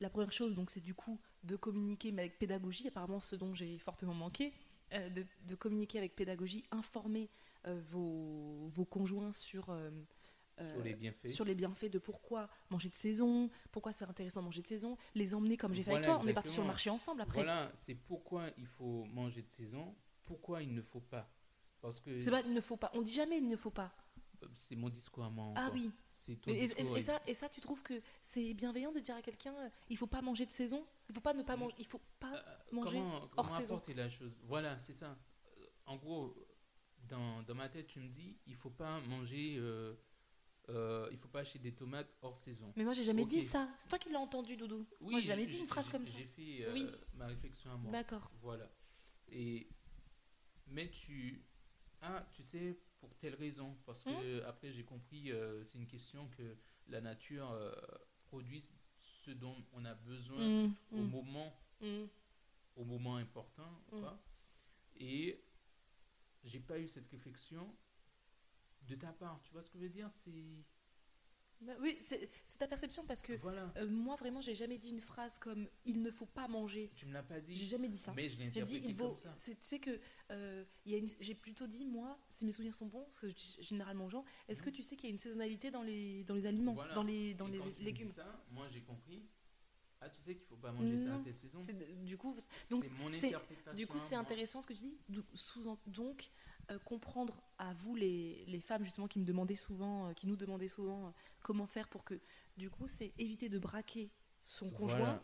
La première chose donc c'est du coup de communiquer mais avec pédagogie, apparemment ce dont j'ai fortement manqué, de, de communiquer avec pédagogie, informer vos, vos conjoints sur sur les bienfaits. sur les bienfaits de pourquoi manger de saison, pourquoi c'est intéressant de manger de saison, les emmener comme j'ai fait avec toi, on est parti sur le marché ensemble après. Voilà, c'est pourquoi il faut manger de saison, pourquoi il ne faut pas. Parce que C'est pas il ne faut pas, on dit jamais il ne faut pas. c'est mon discours à moi. Ah oui. C'est ton et, discours. et- et et- ça, et ça, tu trouves que c'est bienveillant de dire à quelqu'un euh, il faut pas manger de saison? Il faut pas ne pas manger Il faut pas Euh, manger comment, hors comment saison. la chose? Voilà, c'est ça. Euh, En gros, dans, dans ma tête, tu me dis, il faut pas manger, euh, euh, il faut pas acheter des tomates hors saison. Mais moi, j'ai jamais dit ça. C'est toi qui l'as entendu, Doudou. moi, j'ai jamais dit une phrase comme ça. J'ai fait euh, Oui. ma réflexion à moi. D'accord. Voilà. Et mais tu ah tu sais pour telle raison parce Hein que après j'ai compris euh, c'est une question que la nature produit ce dont on a besoin Mm, au mm, moment au moment important quoi. et j'ai pas eu cette réflexion de ta part tu vois ce que je veux dire c'est Bah oui, c'est ta perception parce que voilà euh, moi, vraiment, j'ai jamais dit une phrase comme il ne faut pas manger. tu me l'as pas dit J'ai jamais dit ça. mais je l'ai J'ai dit interprété il vaut. comme ça Tu sais que euh, j'ai plutôt dit moi, si mes souvenirs sont bons, parce que je dis généralement aux gens, est-ce que tu sais qu'il y a une saisonnalité dans les dans les aliments, Mhm. Voilà. dans les dans Et les quand tu me dis légumes ça moi j'ai compris ah tu sais qu'il faut pas manger ça à telle saison C'est- Du coup, donc c'est Du coup, c'est intéressant ce que tu dis. Donc, euh, comprendre à vous, les, les femmes, justement, qui me demandaient souvent, euh, qui nous demandaient souvent euh, comment faire pour que, du coup, c'est éviter de braquer son conjoint, Voilà.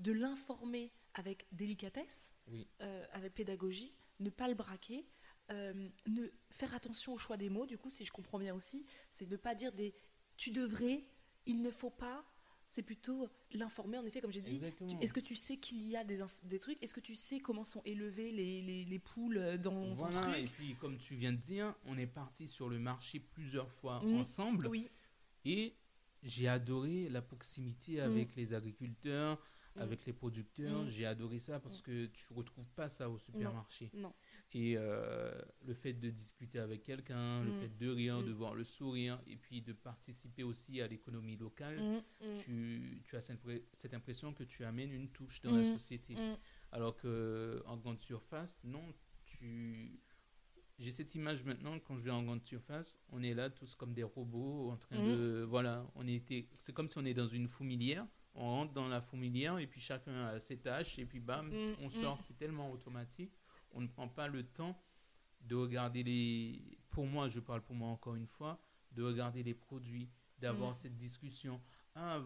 de l'informer avec délicatesse, Oui. avec pédagogie, ne pas le braquer, ne faire attention au choix des mots. Du coup, si je comprends bien aussi, c'est ne pas dire des tu devrais, il ne faut pas. C'est plutôt l'informer, en effet, comme j'ai dit. Est-ce que tu sais qu'il y a des, des trucs? Est-ce que tu sais comment sont élevées les, les, les poules euh, dans ton Voilà, et truc puis comme tu viens de dire, on est parti sur le marché plusieurs fois Mm. ensemble Oui, et j'ai adoré la proximité avec les agriculteurs, Mm. avec les producteurs. J'ai adoré ça parce que tu retrouves pas ça au supermarché. non. Et euh, le fait de discuter avec quelqu'un, le Mm. fait de rire, Mm. de voir le sourire et puis de participer aussi à l'économie locale, Mm, tu, tu as cette, impression que tu amènes une touche dans la société. Alors que en grande surface, non, tu. J'ai cette image maintenant quand je vais en grande surface, on est là tous comme des robots en train de voilà, on était c'est comme si on est dans une fourmilière, on rentre dans la fourmilière et puis chacun a ses tâches et puis bam, on sort, c'est tellement automatique, on ne prend pas le temps de regarder les pour moi, je parle pour moi encore une fois, de regarder les produits, d'avoir Mhm. cette discussion. Ah,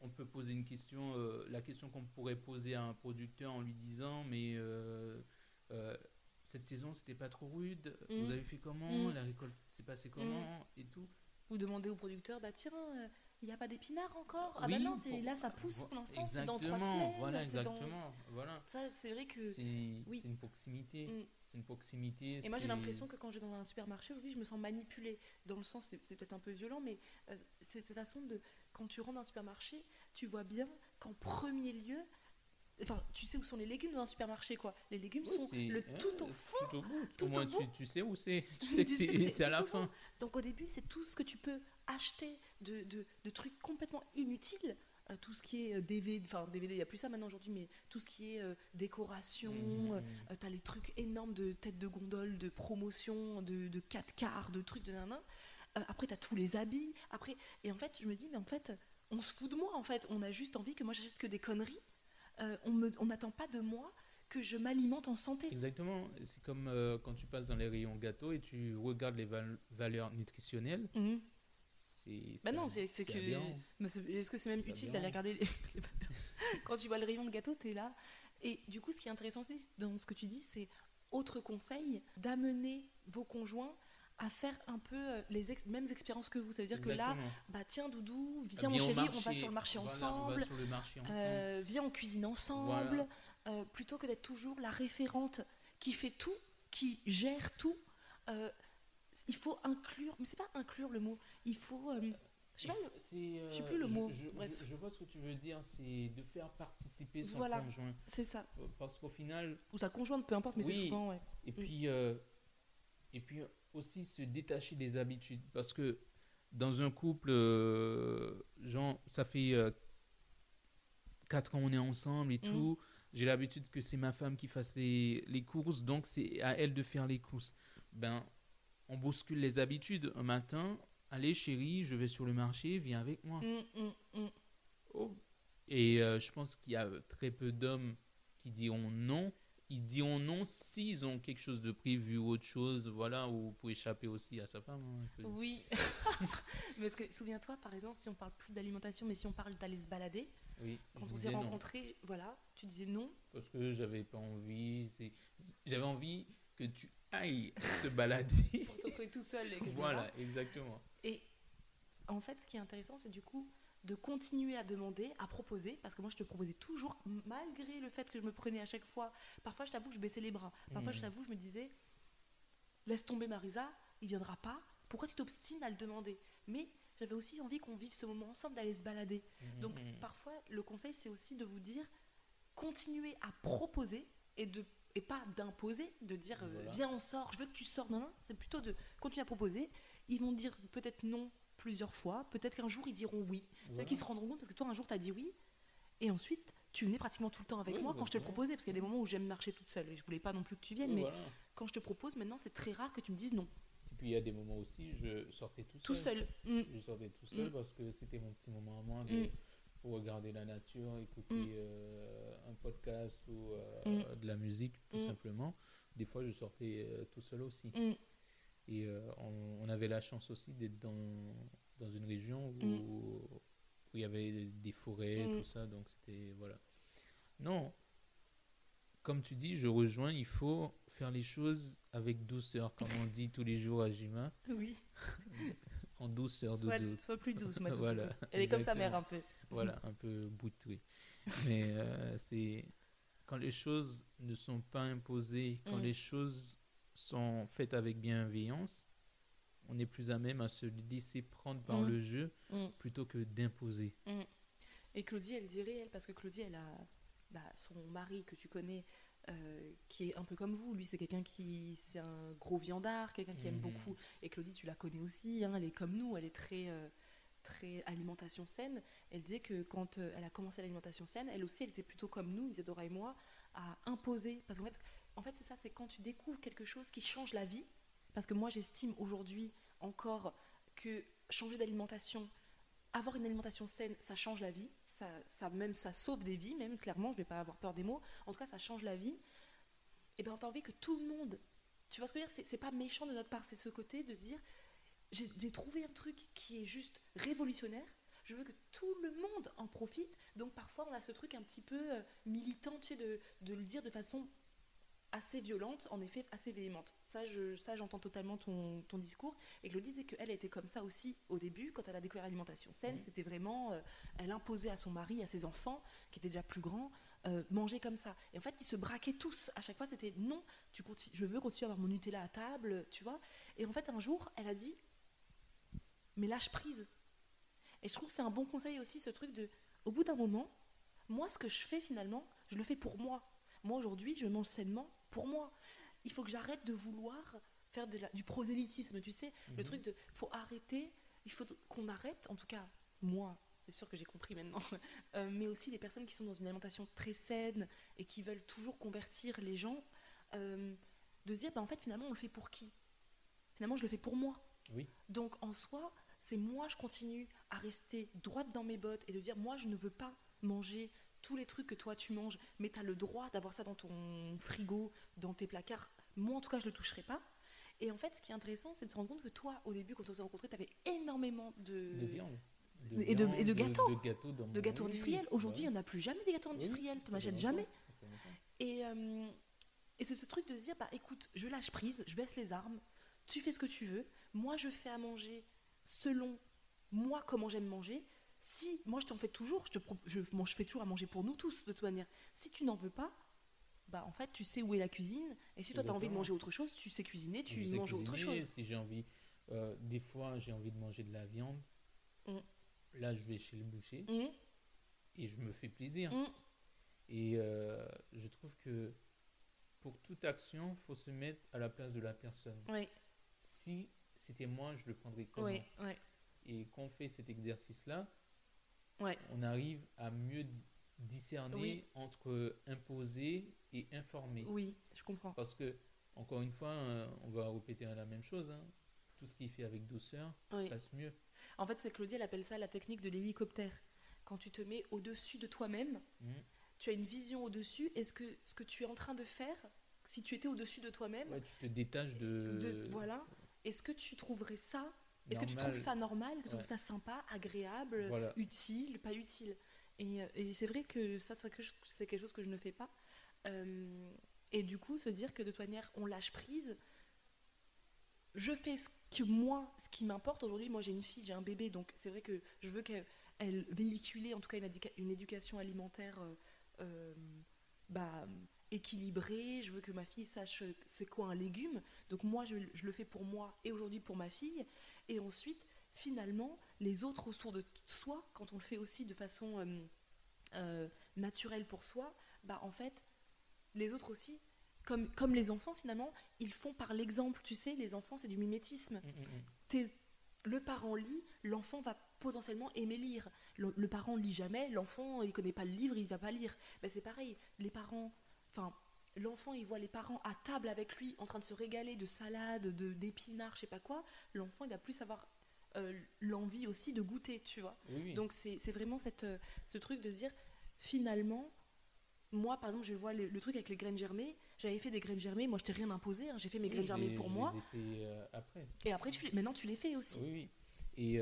on peut poser une question, euh, la question qu'on pourrait poser à un producteur en lui disant, mais euh, euh, cette saison, c'était pas trop rude, vous Mm. avez fait comment, Mm. la récolte s'est passée comment, et tout. Vous demandez au producteur, bah tiens, il n'y a pas d'épinards encore? Ah Oui, bah non, c'est pour- là ça pousse pour l'instant, c'est dans trois semaines. Voilà, dans- exactement. Voilà. Ça, c'est vrai que. C'est oui. c'est une proximité. Mm. C'est une proximité. Et moi j'ai l'impression que quand je vais dans un supermarché aujourd'hui, je me sens manipulée. Dans le sens, c'est c'est peut-être un peu violent, mais euh, c'est cette façon de. Quand tu rentres dans un supermarché, tu vois bien qu'en premier lieu. Enfin, tu sais où sont les légumes dans un supermarché, quoi. Les légumes Oui, sont le euh, tout au fond. Tout au bout. tout au moins, au bout. tu, tu sais où c'est. Tu sais que c'est à la fin. Donc au début, c'est tout ce que tu peux acheter de, de, de trucs complètement inutiles. Euh, tout ce qui est euh, DVD, enfin DVD, il n'y a plus ça maintenant aujourd'hui, mais tout ce qui est euh, décoration, Mhm, euh, euh, t'as les trucs énormes de têtes de gondole, de promotion, de, de 4 quarts, de trucs de nanan. Euh, après, t'as tous les habits. Après, et en fait, je me dis, mais en fait, on se fout de moi. En fait, on a juste envie que moi j'achète que des conneries. Euh, on n'attend pas de moi que je m'alimente en santé. Exactement. C'est comme euh, quand tu passes dans les rayons gâteaux et tu regardes les val- valeurs nutritionnelles. Mhm. C'est. Bah non, c'est que. Est-ce que c'est même utile d'aller regarder les, Quand tu vois le rayon de gâteau, t'es là. Et du coup, ce qui est intéressant aussi dans ce que tu dis, c'est autre conseil d'amener vos conjoints à faire un peu euh, les ex- mêmes expériences que vous. Ça veut dire que là, bah tiens, Doudou, viens, Viens mon chéri, on va sur le marché Voilà, ensemble. On va sur le marché ensemble. Euh, viens, on cuisine ensemble, Voilà. Euh, plutôt que d'être toujours la référente qui fait tout, qui gère tout. euh, il faut inclure, mais c'est pas inclure le mot, il faut. je je sais plus le mot, Je, bref. je- je vois ce que tu veux dire, c'est de faire participer son Voilà. conjoint. c'est ça. Parce qu'au final, Ou sa conjointe, peu importe, mais c'est souvent, ouais. et puis, et puis aussi se détacher des habitudes. Parce que dans un couple, euh, genre, ça fait 4 ans on est ensemble et Mm. tout. J'ai l'habitude que c'est ma femme qui fasse les, les courses, donc c'est à elle de faire les courses. Ben, on bouscule les habitudes. Un matin, allez chérie, je vais sur le marché, viens avec moi. Mm, mm. Oh. Et euh, je pense qu'il y a très peu d'hommes qui diront non. Ils diront non s'ils ont quelque chose de prévu ou autre chose, voilà, ou pour échapper aussi à sa femme. hein. Oui. Parce que souviens-toi, par exemple, si on parle plus d'alimentation, mais si on parle d'aller se balader, Oui, quand on s'est rencontrés, voilà, tu disais non. parce que j'avais pas envie. J'avais envie que tu ailles te balader. Pour te retrouver tout seul. Et que voilà, exactement. Et en fait, ce qui est intéressant, c'est du coup de continuer à demander, à proposer, parce que moi je te proposais toujours, malgré le fait que je me prenais à chaque fois, parfois je t'avoue je baissais les bras, parfois je Mhm. t'avoue je me disais, laisse tomber Marisa, il viendra pas, pourquoi tu t'obstines à le demander? Mais j'avais aussi envie qu'on vive ce moment ensemble, d'aller se balader. Donc Mhm. parfois le conseil c'est aussi de vous dire, continuez à proposer et de et pas d'imposer, de dire euh, Voilà. viens on sort, je veux que tu sors, non, non, c'est plutôt de continuer à proposer. Ils vont dire peut-être non plusieurs fois, peut-être qu'un jour ils diront oui, Voilà. peut-être qu'ils se rendront compte parce que toi un jour t'as dit oui, et ensuite tu venais pratiquement tout le temps avec Oui, moi quand je te le proposais, parce qu'il y a des moments où j'aime marcher toute seule et je voulais pas non plus que tu viennes, Oui, mais voilà. quand je te propose maintenant c'est très rare que tu me dises non, Et puis il y a des moments aussi, je sortais tout seul. tout seul. Mm. Je sortais tout seul Mm. parce que c'était mon petit moment à moi de, Mm. pour regarder la nature, écouter euh, un podcast ou euh, de la musique tout simplement. Des fois je sortais euh, tout seul aussi. Et euh, on, on avait la chance aussi d'être dans, dans une région où, Mm. où il y avait des forêts, Mm. tout ça. Donc c'était. Voilà. Non, comme tu dis, je rejoins, il faut faire les choses avec douceur, comme on dit tous les jours à Jima, Oui, en douceur, sois, doudou. plus douce, ma. Voilà, Elle est comme sa mère un peu. Voilà, un peu boutoué. Mais euh, c'est quand les choses ne sont pas imposées, quand Mm. les choses sont faites avec bienveillance, on est plus à même à se laisser prendre par Mm. le jeu Mm. plutôt que d'imposer. Et Claudie, elle dirait, elle, parce que Claudie, elle a bah, son mari que tu connais, euh, qui est un peu comme vous. Lui, c'est quelqu'un qui, c'est un gros viandard, quelqu'un qui aime Mhm. beaucoup. Et Claudie, tu la connais aussi. hein, elle est comme nous, elle est très, euh, très alimentation saine. Elle disait que quand euh, elle a commencé l'alimentation saine, elle aussi, elle était plutôt comme nous, Isadora et moi, à imposer. Parce qu'en fait, en fait, c'est ça, c'est quand tu découvres quelque chose qui change la vie. Parce que moi, j'estime aujourd'hui encore que changer d'alimentation, avoir une alimentation saine, ça change la vie. Ça, même ça sauve des vies, même clairement. Je vais pas avoir peur des mots. En tout cas, ça change la vie. Et ben, t'as envie que tout le monde. Tu vois ce que je veux dire C'est- pas méchant de notre part. C'est ce côté de dire j'ai trouvé un truc qui est juste révolutionnaire. Je veux que tout le monde en profite. Donc parfois, on a ce truc un petit peu euh, militant, tu sais, de le dire de façon assez violente, en effet assez véhémente. Ça, je, ça j'entends totalement ton, ton discours. Et Claudie disait qu'elle était comme ça aussi au début, quand elle a découvert l'alimentation saine. C'était vraiment, euh, elle imposait à son mari, à ses enfants, qui étaient déjà plus grands, euh, manger comme ça. Et en fait, ils se braquaient tous. À chaque fois, c'était non, tu je veux continuer à avoir mon Nutella à table, tu vois. Et en fait, un jour, elle a dit, mais lâche prise. Et je trouve que c'est un bon conseil aussi, ce truc de, au bout d'un moment, moi, ce que je fais finalement, je le fais pour moi. Moi, aujourd'hui, je mange sainement pour moi. Il faut que j'arrête de vouloir faire du prosélytisme, tu sais. Le mhm. truc de. faut arrêter, il faut qu'on arrête, en tout cas, moi, c'est sûr que j'ai compris maintenant, euh, mais aussi les personnes qui sont dans une alimentation très saine et qui veulent toujours convertir les gens, euh, de se dire, bah, en fait, finalement, on le fait pour qui? Finalement, je le fais pour moi. Oui. Donc, en soi, c'est moi, je continue à rester droite dans mes bottes et de dire, moi, je ne veux pas manger tous les trucs que toi tu manges, mais tu as le droit d'avoir ça dans ton frigo, dans tes placards. Moi, en tout cas, je le toucherai pas. Et en fait, ce qui est intéressant, c'est de se rendre compte que toi, au début, quand on s'est rencontrés, tu avais énormément de... De viande. et, de, et, de, gâteaux. De, gâteaux, industriels. Aujourd'hui, il n'y en a plus jamais des gâteaux industriels. tu n'en achètes jamais. Et, euh, et c'est ce truc de se dire, bah écoute, je lâche prise, je baisse les armes, tu fais ce que tu veux, moi je fais à manger selon moi comment j'aime manger, si moi je t'en fais toujours, je, te, je, je fais toujours à manger pour nous tous de toute manière. Si tu n'en veux pas, bah en fait tu sais où est la cuisine. Et si toi tu as envie de manger autre chose, tu sais cuisiner, tu manges autre chose. Si j'ai envie, euh, des fois j'ai envie de manger de la viande, mm. là je vais chez le boucher mm. et je me fais plaisir. Mm. Et euh, je trouve que pour toute action, il faut se mettre à la place de la personne. Oui. Si c'était moi, je le prendrais comme oui, Et qu'on fait cet exercice-là, on arrive à mieux discerner entre imposer et informer. Oui, je comprends. Parce que, encore une fois, euh, on va répéter la même chose. Hein. Tout ce qui est fait avec douceur passe mieux. En fait, c'est Claudie, elle appelle ça la technique de l'hélicoptère. Quand tu te mets au-dessus de toi-même, mmh. tu as une vision au-dessus. Est-ce que ce que tu es en train de faire, si tu étais au-dessus de toi-même, tu te détaches de... de voilà. Est-ce que tu trouverais ça est-ce que tu trouves ça normal Est-ce que tu trouves ça sympa, agréable, utile, pas utile? Et, euh, et c'est vrai que ça, c'est quelque chose que je ne fais pas. Euh, et du coup, se dire que de toute manière, on lâche prise. Je fais ce que moi, ce qui m'importe. Aujourd'hui, moi, j'ai une fille, j'ai un bébé, donc c'est vrai que je veux qu'elle véhicule, en tout cas, une, une éducation alimentaire euh, bah, équilibré, je veux que ma fille sache c'est quoi un légume. Donc moi, je, le fais pour moi et aujourd'hui pour ma fille. Et ensuite, finalement, les autres autour de soi, quand on le fait aussi de façon euh, euh, naturelle pour soi, bah en fait, les autres aussi, comme, comme les enfants finalement, ils font par l'exemple. Tu sais, les enfants, c'est du mimétisme. Mmh, mmh, mmh. le parent lit, l'enfant va potentiellement aimer lire. Le, parent ne lit jamais, l'enfant, il connaît pas le livre, il va pas lire. Ben, c'est pareil, les parents Enfin, l'enfant, il voit les parents à table avec lui, en train de se régaler de salades, de d'épinards, je sais pas quoi. L'enfant, il va plus avoir euh, l'envie aussi de goûter, tu vois. Donc c'est vraiment cette, euh, ce truc de se dire, finalement, moi, par exemple, je vois le, truc avec les graines germées. J'avais fait des graines germées, moi je t'ai rien imposé, hein. j'ai fait mes graines germées pour moi. Les ai fait, euh, après. Et après, tu, maintenant tu les fais aussi. Oui, oui. Et,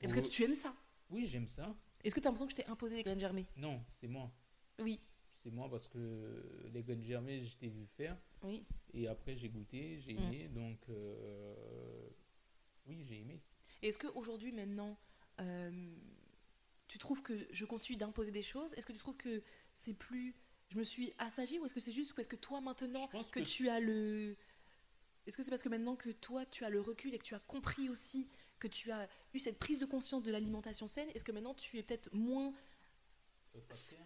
Est-ce que tu aimes ça? Oui, j'aime ça. Est-ce que tu as l'impression que je t'ai imposé des graines germées? Non, c'est moi. Oui c'est moi parce que les graines germées, je t'ai vu faire. Oui. Et après, j'ai goûté, j'ai mm. aimé. Donc, euh, oui, j'ai aimé. Est-ce qu'aujourd'hui, maintenant, euh, tu trouves que je continue d'imposer des choses? Est-ce que tu trouves que c'est plus. Je me suis assagie ou est-ce que c'est juste parce que toi, maintenant, que, tu as le. Est-ce que c'est parce que maintenant que toi, tu as le recul et que tu as compris aussi que tu as eu cette prise de conscience de l'alimentation saine Est-ce que maintenant, tu es peut-être moins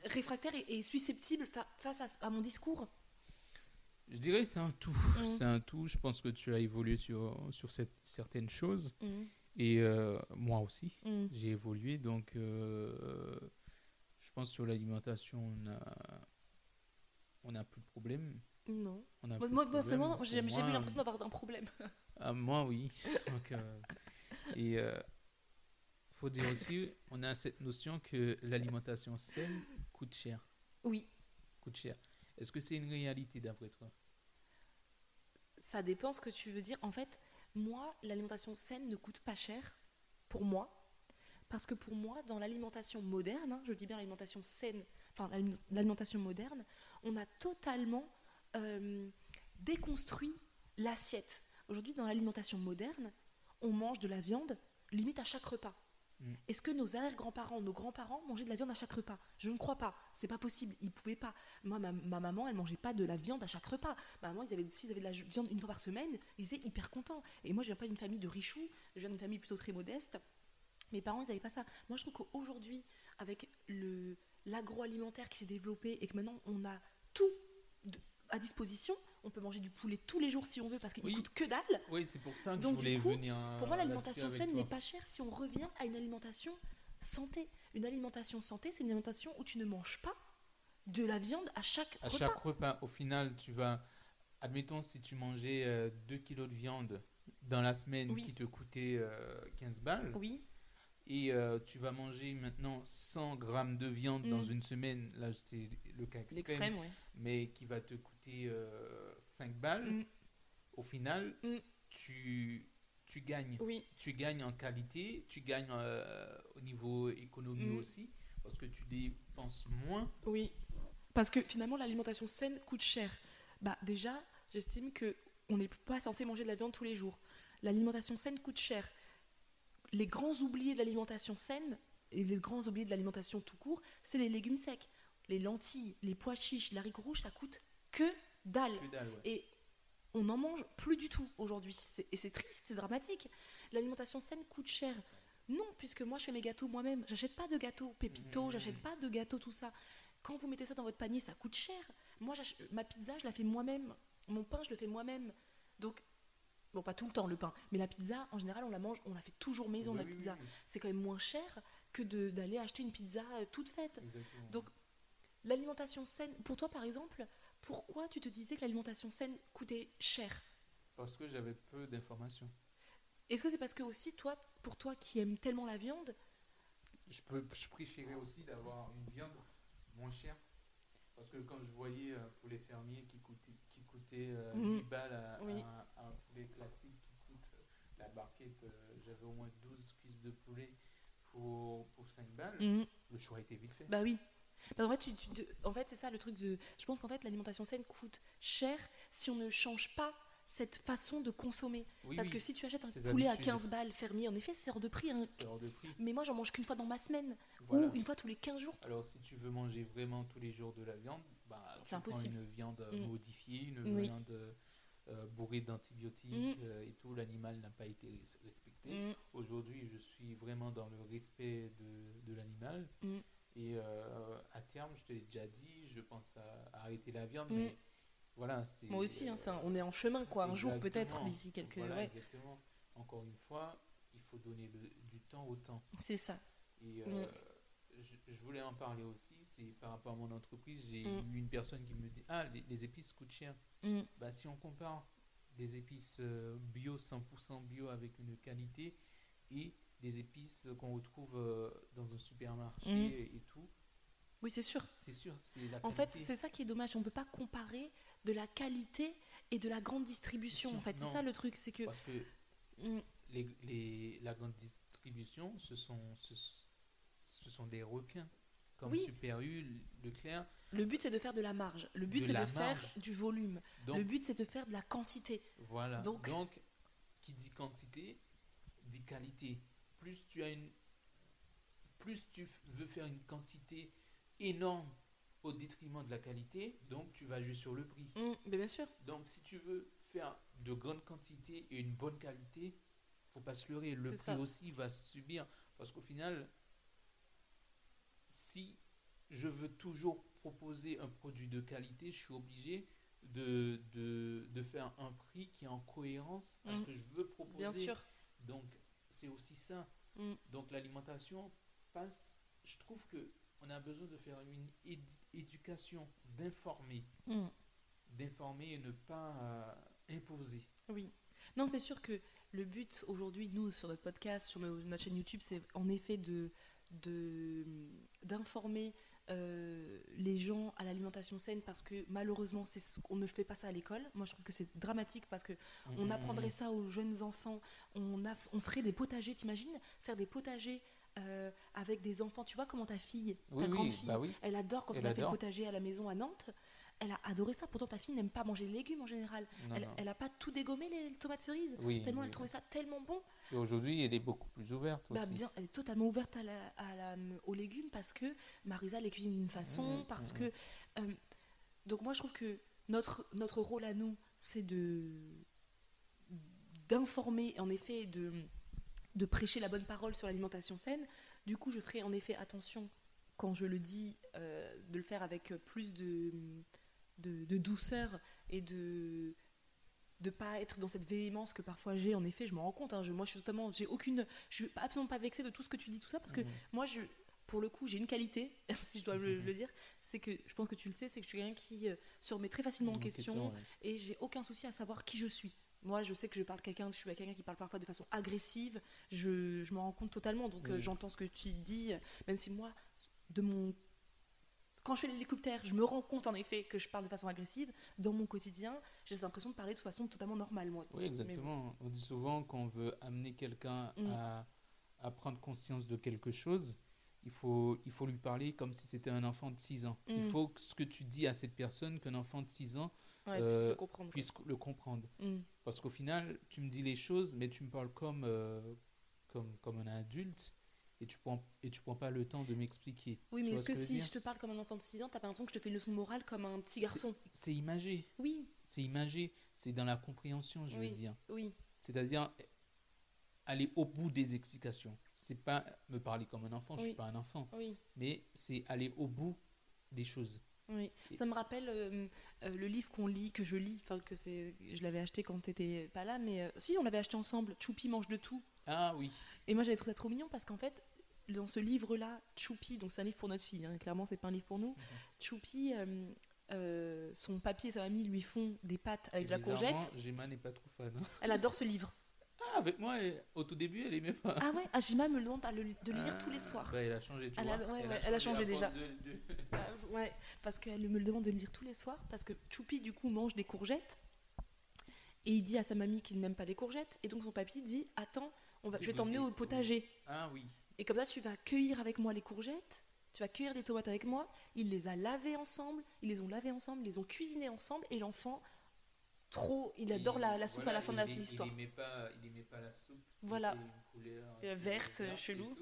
réfractaire et, susceptible face à, mon discours Je dirais que c'est un tout. Mm. C'est un tout. Je pense que tu as évolué sur, sur cette, certaines choses. Mm. Et euh, moi aussi, mm. j'ai évolué. Donc, euh, je pense que sur l'alimentation, on a, on a plus de problème. Non. moi, moi j'ai jamais eu l'impression d'avoir un problème. Ah, moi, oui. donc, euh, et faut dire aussi, on a cette notion que l'alimentation saine coûte cher. Oui. Coûte cher. Est-ce que c'est une réalité d'après toi? Ça dépend ce que tu veux dire. En fait, moi, l'alimentation saine ne coûte pas cher pour moi. Parce que pour moi, dans l'alimentation moderne, hein, je dis bien l'alimentation saine, enfin l'alimentation moderne, on a totalement euh, déconstruit l'assiette. Aujourd'hui, dans l'alimentation moderne, on mange de la viande limite à chaque repas. Mm. Est-ce que nos arrière-grands-parents, nos grands-parents mangeaient de la viande à chaque repas? Je ne crois pas. C'est pas possible. Ils pouvaient pas. Moi, ma, ma maman, elle mangeait pas de la viande à chaque repas. Ma maman, ils avaient, s'ils avaient de la viande une fois par semaine, ils étaient hyper contents. Et moi, je viens pas d'une famille de richoux. Je viens d'une famille plutôt très modeste. Mes parents, ils n'avaient pas ça. Moi, je trouve qu'aujourd'hui, avec l'agroalimentaire qui s'est développé et que maintenant on a tout à disposition, on peut manger du poulet tous les jours si on veut parce qu'il Oui. coûte que dalle. Oui, c'est pour ça que Donc, je du voulais coup, venir. euh, Pour moi, l'alimentation saine n'est pas chère si on revient à une alimentation santé. Une alimentation santé, c'est une alimentation où tu ne manges pas de la viande à chaque À repas. chaque repas, au final, tu vas. Admettons, si tu mangeais 2 kilos de viande dans la semaine Oui. qui te coûtait euh, 15 balles, Oui, et euh, tu vas manger maintenant 100 grammes de viande dans Mm. une semaine, là c'est le cas extrême, l'extrême, ouais. mais qui va te coûter euh, 5 balles, Mm. au final, Mm. tu, tu gagnes. Oui, Tu gagnes en qualité, tu gagnes euh, au niveau économie aussi, parce que tu dépenses moins. oui. Parce que finalement, l'alimentation saine coûte cher. Bah déjà, j'estime que on n'est pas censé manger de la viande tous les jours. L'alimentation saine coûte cher. Les grands oubliés de l'alimentation saine et les grands oubliés de l'alimentation tout court, c'est les légumes secs, les lentilles, les pois chiches, l'haricot rouge, ça coûte que dalle. Que dalle, ouais. Et on n'en mange plus du tout aujourd'hui. Et c'est triste, c'est dramatique. L'alimentation saine coûte cher. Non, puisque moi je fais mes gâteaux moi-même. J'achète pas de gâteaux pépito, Mmh. j'achète pas de gâteaux, tout ça. Quand vous mettez ça dans votre panier, ça coûte cher. Moi, ma pizza, je la fais moi-même. Mon pain, je le fais moi-même. Donc, bon, pas tout le temps le pain, mais la pizza, en général, on la mange, on la fait toujours maison, Oui, la oui, pizza. oui. C'est quand même moins cher que d'aller acheter une pizza euh, toute faite. Exactement. Donc, l'alimentation saine, pour toi par exemple, pourquoi tu te disais que l'alimentation saine coûtait cher? Parce que j'avais peu d'informations. Est-ce que c'est parce que aussi, toi, pour toi qui aimes tellement la viande, Je, peux, je préférais aussi d'avoir une viande moins chère. Parce que quand je voyais euh, pour les fermiers qui coûtaient, qui coûtaient euh, Mhm. 8 balles à, Oui. à- à un poulet classique qui coûte euh, la barquette, euh, j'avais au moins 12 cuisses de poulet pour, pour 5 balles, le choix était vite fait. bah oui. Parce qu'en fait, tu- tu te- en fait, c'est ça le truc de. Je pense qu'en fait, l'alimentation saine coûte cher si on ne change pas cette façon de consommer. Oui, Parce oui, que si tu achètes un Ces poulet à habitudes. 15 balles fermier, en effet, c'est hors de prix. hein. c'est hors de prix. Mais moi, j'en mange qu'une fois dans ma semaine Voilà. ou une fois tous les 15 jours. Alors si tu veux manger vraiment tous les jours de la viande, bah, C'est prends impossible. une viande Mm. modifiée, une Oui. viande euh, bourrée d'antibiotiques Mm. euh, et tout. L'animal n'a pas été res- respecté. Mm. Aujourd'hui, je suis vraiment dans le respect de, de l'animal. Et euh, à terme, je te l'ai déjà dit, je pense à, à arrêter la viande. Mais voilà, c'est. Moi aussi, hein, c'est un- on est en chemin, quoi. Un jour, peut-être, d'ici quelques. Voilà, ouais, exactement. Encore une fois, il faut donner le- du temps au temps. c'est ça. Et je, je voulais en parler aussi, c'est par rapport à mon entreprise, j'ai Mm. eu une personne qui me dit Ah, les, les épices coûtent cher. Mm. Bah, si on compare des épices euh, bio, 100% bio avec une qualité, et des épices qu'on retrouve euh, dans un supermarché Mm. et, tout, Oui, c'est sûr. c'est sûr, c'est la En fait, c'est ça qui est dommage. On ne peut pas comparer de la qualité et de la grande distribution. En fait, c'est ça le truc, c'est que Parce que les, les- la grande distribution, ce sont, ce, ce sont des requins. Comme Oui. Super U, Leclerc. le but c'est de faire de la marge. Le but c'est de faire du volume. Donc, Le but c'est de faire de la quantité. Voilà. Donc- Donc, qui dit quantité, dit qualité. Plus tu as une, plus tu veux faire une quantité énorme au détriment de la qualité, donc tu vas jouer sur le prix. Mm, mais bien sûr. Donc, si tu veux faire de grandes quantités et une bonne qualité, faut pas se leurrer. Le prix ça. aussi va subir, parce qu'au final, si je veux toujours proposer un produit de qualité, je suis obligé de, de, de faire un prix qui est en cohérence à ce Mm. que je veux proposer. Bien sûr. Donc, c'est aussi ça. Mm. Donc, l'alimentation passe. Je trouve que on a besoin de faire une éducation, d'informer, Mm. d'informer et ne pas euh, imposer. Oui. Non, c'est sûr que le but aujourd'hui, nous, sur notre podcast, sur notre chaîne YouTube, c'est en effet de- d'informer euh, les gens à l'alimentation saine parce que malheureusement, c'est ce- on ne fait pas ça à l'école. Moi, je trouve que c'est dramatique parce que on apprendrait ça aux jeunes enfants. On, a, on ferait des potagers, t'imagines? Faire des potagers euh, avec des enfants. Tu vois comment ta fille, ta grande oui, fille, bah oui. elle adore quand Elle on a fait le potager à la maison à Nantes. Elle a adoré ça. Pourtant, ta fille n'aime pas manger les légumes en général. Non, elle, non. elle a pas tout dégommé les tomates cerises. Oui, tellement elle trouvait ça tellement bon. Et aujourd'hui, elle est beaucoup plus ouverte Bah, aussi. bien, elle est totalement ouverte à la, à la- aux légumes parce que Marisa les cuisine d'une façon, Mhm, parce mhm. que... euh, donc moi je trouve que notre, notre rôle à nous, c'est de d'informer, en effet, de, de prêcher la bonne parole sur l'alimentation saine. Du coup, je ferai en effet attention, quand je le dis, euh, de le faire avec plus de, de, de douceur et de de pas être dans cette véhémence que parfois j'ai en effet je m'en rends compte hein, je, moi je suis totalement j'ai aucune je suis absolument pas vexée de tout ce que tu dis tout ça parce que Mhm. moi je pour le coup j'ai une qualité si je dois le, le dire c'est que je pense que tu le sais c'est que je suis quelqu'un qui euh, se remet très facilement en Une question, ouais. et j'ai aucun souci à savoir qui je suis moi je sais que je parle quelqu'un je suis quelqu'un qui parle parfois de façon agressive je, je m'en rends compte totalement donc euh, j'entends ce que tu dis même si moi de mon quand je fais l'hélicoptère, je me rends compte en effet que je parle de façon agressive. Dans mon quotidien, j'ai l'impression de parler de façon totalement normale, moi. Oui, exactement. On dit souvent qu'on veut amener quelqu'un Mm. à, à prendre conscience de quelque chose, il faut, il faut lui parler comme si c'était un enfant de 6 ans. Il Mm. faut que ce que tu dis à cette personne, qu'un enfant de 6 ans ouais, euh, puisse le comprendre. quoi. puisse le comprendre. Mm. Parce qu'au final, tu me dis les choses, mais tu me parles comme, euh, comme, comme un adulte et tu prends, et tu prends pas le temps de m'expliquer. Oui, mais est-ce ce que je si je te parle comme un enfant de 6 ans, t'as pas l'impression que je te fais une leçon de morale comme un petit garçon? C'est imagé. Oui, C'est imagé. C'est dans la compréhension, je Oui. veux dire. oui. C'est-à-dire aller au bout des explications. C'est pas me parler comme un enfant, je Oui. suis pas un enfant, Oui, mais c'est aller au bout des choses. oui. Et- Ça me rappelle euh, euh, le livre qu'on lit, que je lis, enfin que c'est, je l'avais acheté quand t'étais pas là, mais euh, si on l'avait acheté ensemble. Choupi mange de tout. Ah oui, Et moi j'avais trouvé ça trop mignon parce qu'en fait, dans ce livre-là, Choupi, donc c'est un livre pour notre fille, hein, clairement c'est pas un livre pour nous. Mhm. Choupi, euh, euh, son papy et sa mamie lui font des pâtes avec de la courgette. Gemma n'est pas trop fan. hein. Elle adore ce livre. Ah, avec moi, elle- au tout début, elle aimait pas. Ah ouais, Ajima me demande de le lire tous les Ah, soirs. bah, elle a changé, tu Elle vois. a- ouais, ouais, elle a changé déjà. force de- de- Ah, ouais, parce qu'elle me le demande de le lire tous les soirs, parce que Choupi, du coup, mange des courgettes. Et il dit à sa mamie qu'il n'aime pas les courgettes. Et donc son papy dit Attends, on va, je vais t'emmener au potager. Ah oui. Et comme ça, tu vas cueillir avec moi les courgettes, tu vas cueillir des tomates avec moi. Il les a lavées ensemble, ils les ont lavées ensemble, ils les ont cuisinées ensemble. Et l'enfant, trop, il adore la, la soupe voilà, à la fin de l'histoire. Il aimait pas, pas la soupe. Voilà. une couleur Euh, verte, chelou.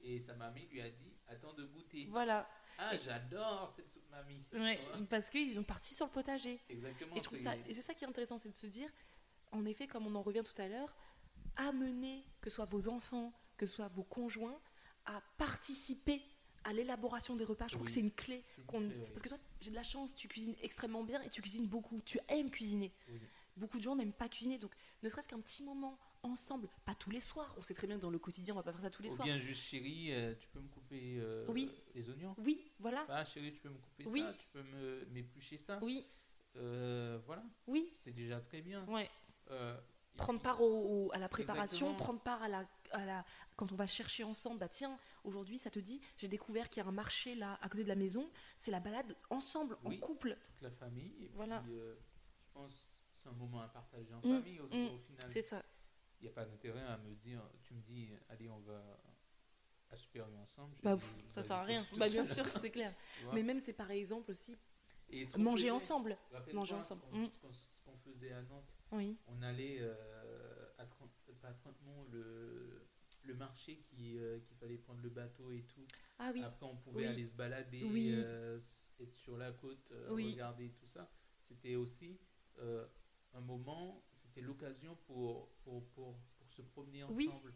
Et sa mamie lui a dit Attends de goûter. Voilà, Ah, j'adore cette soupe mamie. ouais, parce qu'ils sont partis sur le potager. Exactement. Et c'est- ça, et c'est ça qui est intéressant, c'est de se dire, en effet, comme on en revient tout à l'heure, amener, que ce soit vos enfants, que ce soit vos conjoints, à participer à l'élaboration des repas. Je trouve Oui, que c'est une clé. c'est une qu'on- clé, oui. Parce que toi, j'ai de la chance, tu cuisines extrêmement bien et tu cuisines beaucoup. Tu aimes cuisiner. Oui. Beaucoup de gens n'aiment pas cuisiner, donc ne serait-ce qu'un petit moment ensemble, pas tous les soirs. On sait très bien que dans le quotidien, on va pas faire ça tous les Ou soirs. bien juste chérie, euh, tu peux me couper euh, les oignons? Oui, voilà. Ah chérie, tu peux me couper Oui. ça, tu peux m'éplucher ça? Oui, Euh, voilà, oui, c'est déjà très bien. ouais. Prendre part au- au- à la préparation, Exactement. prendre part à la, à la... Quand on va chercher ensemble, bah tiens, aujourd'hui ça te dit, j'ai découvert qu'il y a un marché là, à côté de la maison, c'est la balade ensemble, Oui. en couple. toute la famille. Et Voilà. puis, euh, je pense que c'est un moment à partager en Mm, famille au, mm, au final. C'est ça. Il n'y a pas d'intérêt à me dire, tu me dis, allez, on va à Super ensemble. Bah, pff, ça vas-y, sert à rien. Bah bien sûr, c'est clair. Mais même c'est par exemple aussi, Et manger faisait- ensemble. manger ensemble. Mm. Ce qu'on ce qu'on faisait à Nantes, Oui. on allait euh, à pas à le, le marché qui, euh, qu'il fallait prendre le bateau et tout. Ah oui. Après, on pouvait Oui. aller se balader, Oui. euh, être sur la côte, regarder tout ça. C'était aussi un moment, c'était l'occasion pour, pour, pour, pour se promener ensemble.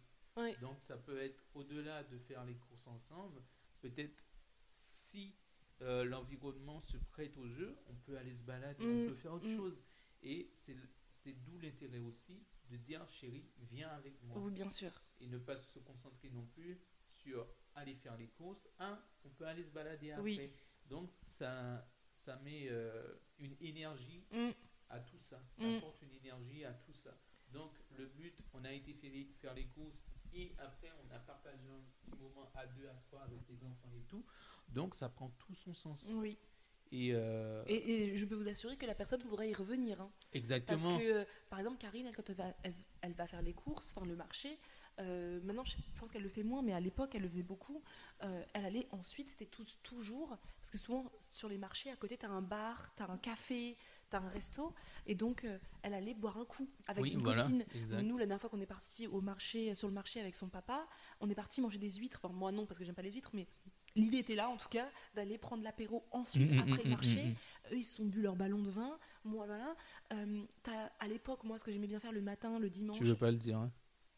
Donc, ça peut être au-delà de faire les courses ensemble. Peut-être si euh, l'environnement se prête au jeu, on peut aller se balader, on peut faire autre mm. chose. Et c'est c'est d'où l'intérêt aussi de dire chérie, viens avec moi Oui, bien sûr. et ne pas se concentrer non plus sur aller faire les courses. Un, on peut aller se balader après. Oui. Donc ça, ça met euh, une énergie Mm. à tout ça. Ça Mm. apporte une énergie à tout ça. Donc le but, on a été faire les courses et après on a partagé un petit moment à deux, à trois avec les enfants et tout. Donc ça prend tout son sens. Oui. Et, euh, Et, et je peux vous assurer que la personne voudrait y revenir. hein. Parce exactement. que, euh, par exemple, Karine, elle, quand elle va, elle, elle va faire les courses, enfin le marché, euh, maintenant je pense qu'elle le fait moins, mais à l'époque elle le faisait beaucoup. euh, elle allait ensuite, c'était toujours, parce que souvent sur les marchés, à côté, tu as un bar, tu as un café, tu as un resto, et donc elle allait boire un coup avec Oui, une voilà, copine. exact. Nous, la dernière fois qu'on est parti au marché, sur le marché avec son papa, on est parti manger des huîtres. Enfin, moi non, parce que j'aime pas les huîtres, mais l'idée était là, en tout cas, d'aller prendre l'apéro ensuite, Mm, mm, après le mm, marché. Eux, ils se sont bu leur ballon de vin. Moi, voilà. Euh, à l'époque, moi, ce que j'aimais bien faire le matin, le dimanche. Tu veux pas le dire, hein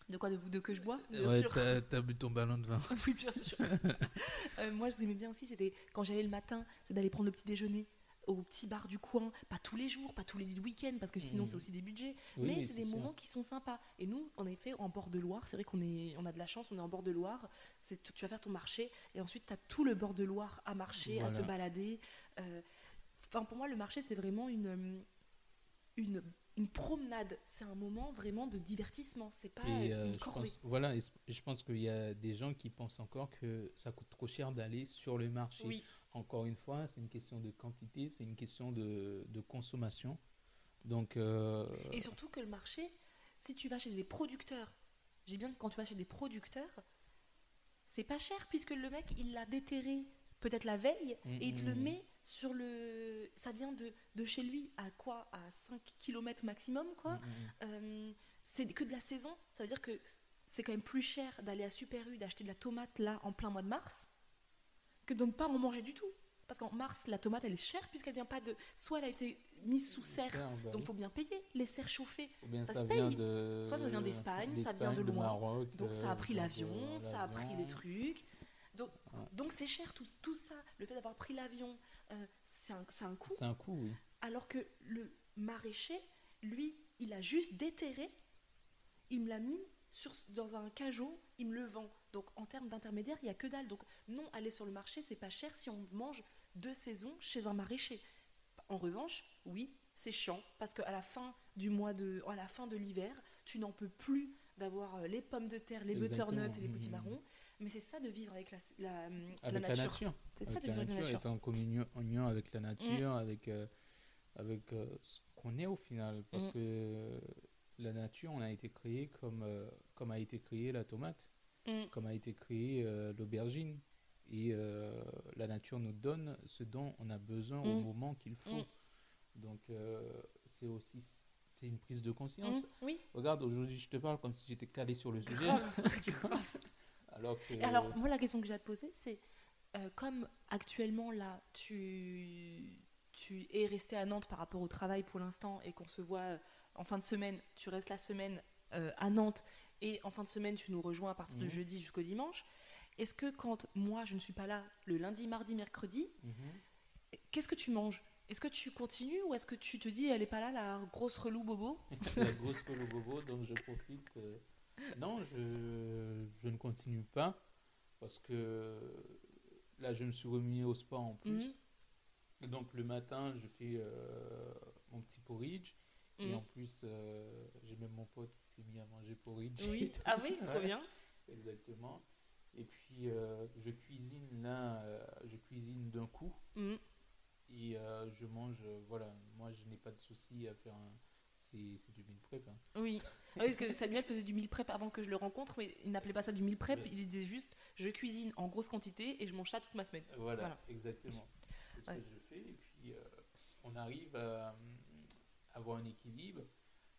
De quoi de, de que je bois? Bien Ouais, sûr. t'as t'as bu ton ballon de vin. oui, bien sûr. Euh, moi, ce que j'aimais bien aussi, c'était quand j'allais le matin, c'est d'aller prendre le petit déjeuner au petit bar du coin. Pas tous les jours, pas tous les week-ends, parce que sinon, c'est aussi des budgets. Oui, mais c'est des sûr. moments qui sont sympas. Et nous, en effet, en bord de Loire, c'est vrai qu'on est, on a de la chance, on est en bord de Loire. C'est, tu vas faire ton marché et ensuite, tu as tout le bord de Loire à marcher, à te balader. Euh, Enfin, pour moi, le marché, c'est vraiment une, euh, une, une promenade. C'est un moment vraiment de divertissement. C'est pas Et euh, euh, une je corvée. pense, voilà, et je pense qu'il y a des gens qui pensent encore que ça coûte trop cher d'aller sur le marché. Oui. Encore une fois, c'est une question de quantité, c'est une question de, de consommation. Donc, euh, Et surtout que le marché, si tu vas chez des producteurs, j'ai bien que quand tu vas chez des producteurs, c'est pas cher puisque le mec il l'a déterré peut-être la veille Mm, et il te le mm. met sur le. Ça vient de, de chez lui à quoi? À 5 km maximum quoi. mm, mm, Euh, c'est que de la saison, ça veut dire que c'est quand même plus cher d'aller à Super U d'acheter de la tomate là en plein mois de mars que de ne pas en manger du tout. Parce qu'en mars, la tomate elle est chère puisqu'elle vient pas de. Soit elle a été mise sous serre, bah donc oui. faut bien payer les serres chauffées. bien ça ça, se paye. de. Soit ça vient d'Espagne, ça vient de loin. Maroc, Donc ça euh, a pris donc, l'avion, euh, ça a pris les trucs. Donc Ouais. donc c'est cher tout, tout ça. Le fait d'avoir pris l'avion, euh, c'est un, c'est un coût. C'est un coût, oui. Alors que le maraîcher, lui, il a juste déterré, il me l'a mis sur, dans un cajot, il me le vend. Donc en termes d'intermédiaire, il n'y a que dalle. Donc non, aller sur le marché, c'est pas cher si on mange deux saisons chez un maraîcher. En revanche, oui, c'est chiant parce qu'à la fin du mois de, à la fin de l'hiver, tu n'en peux plus d'avoir euh, les pommes de terre, les Exactement. butternuts et les petits Mhm. marrons. Mais c'est ça de vivre avec la, la, Avec la nature. nature. C'est ça de vivre avec la nature, être en communion union avec la nature, avec, euh, avec euh, ce qu'on est au final. Parce Mm. que la nature, on a été créé comme, euh, comme a été créée la tomate, Mm. comme a été créée euh, l'aubergine. Et euh, la nature nous donne ce dont on a besoin au Mm. moment qu'il faut. Mm. Donc, euh, c'est aussi c'est une prise de conscience. Oui. Regarde, aujourd'hui, je te parle comme si j'étais calé sur le sujet. Alors que. Alors, moi, la question que j'ai à te poser, c'est comme actuellement, là, tu, tu es resté à Nantes par rapport au travail pour l'instant et qu'on se voit en fin de semaine, tu restes la semaine euh, à Nantes et en fin de semaine, tu nous rejoins à partir de Mhm. jeudi jusqu'au dimanche. Est-ce que quand moi, je ne suis pas là le lundi, mardi, mercredi, Mhm. qu'est-ce que tu manges? Est-ce que tu continues ou est-ce que tu te dis, elle est pas là, la grosse relou bobo? La grosse colo bobo, donc je profite. euh, Non, je, je ne continue pas parce que là, je me suis remis au sport en plus. Mhm. Et donc, le matin, je fais euh, mon petit porridge. Et Mhm. en plus, euh, j'ai même mon pote qui s'est mis à manger porridge. Oui. Ah oui, trop bien. Exactement. Et puis, euh, je cuisine là, euh, je cuisine d'un coup. Mhm. Et je mange, voilà, moi je n'ai pas de souci à faire un. C'est du meal prep. hein. Oui. Ah oui, parce que Samuel faisait du meal prep avant que je le rencontre, mais il n'appelait pas ça du meal prep, Ouais. il disait juste je cuisine en grosse quantité et je mange ça toute ma semaine. Voilà, Voilà. exactement. C'est ce Ouais. que je fais. Et puis, on arrive à avoir un équilibre.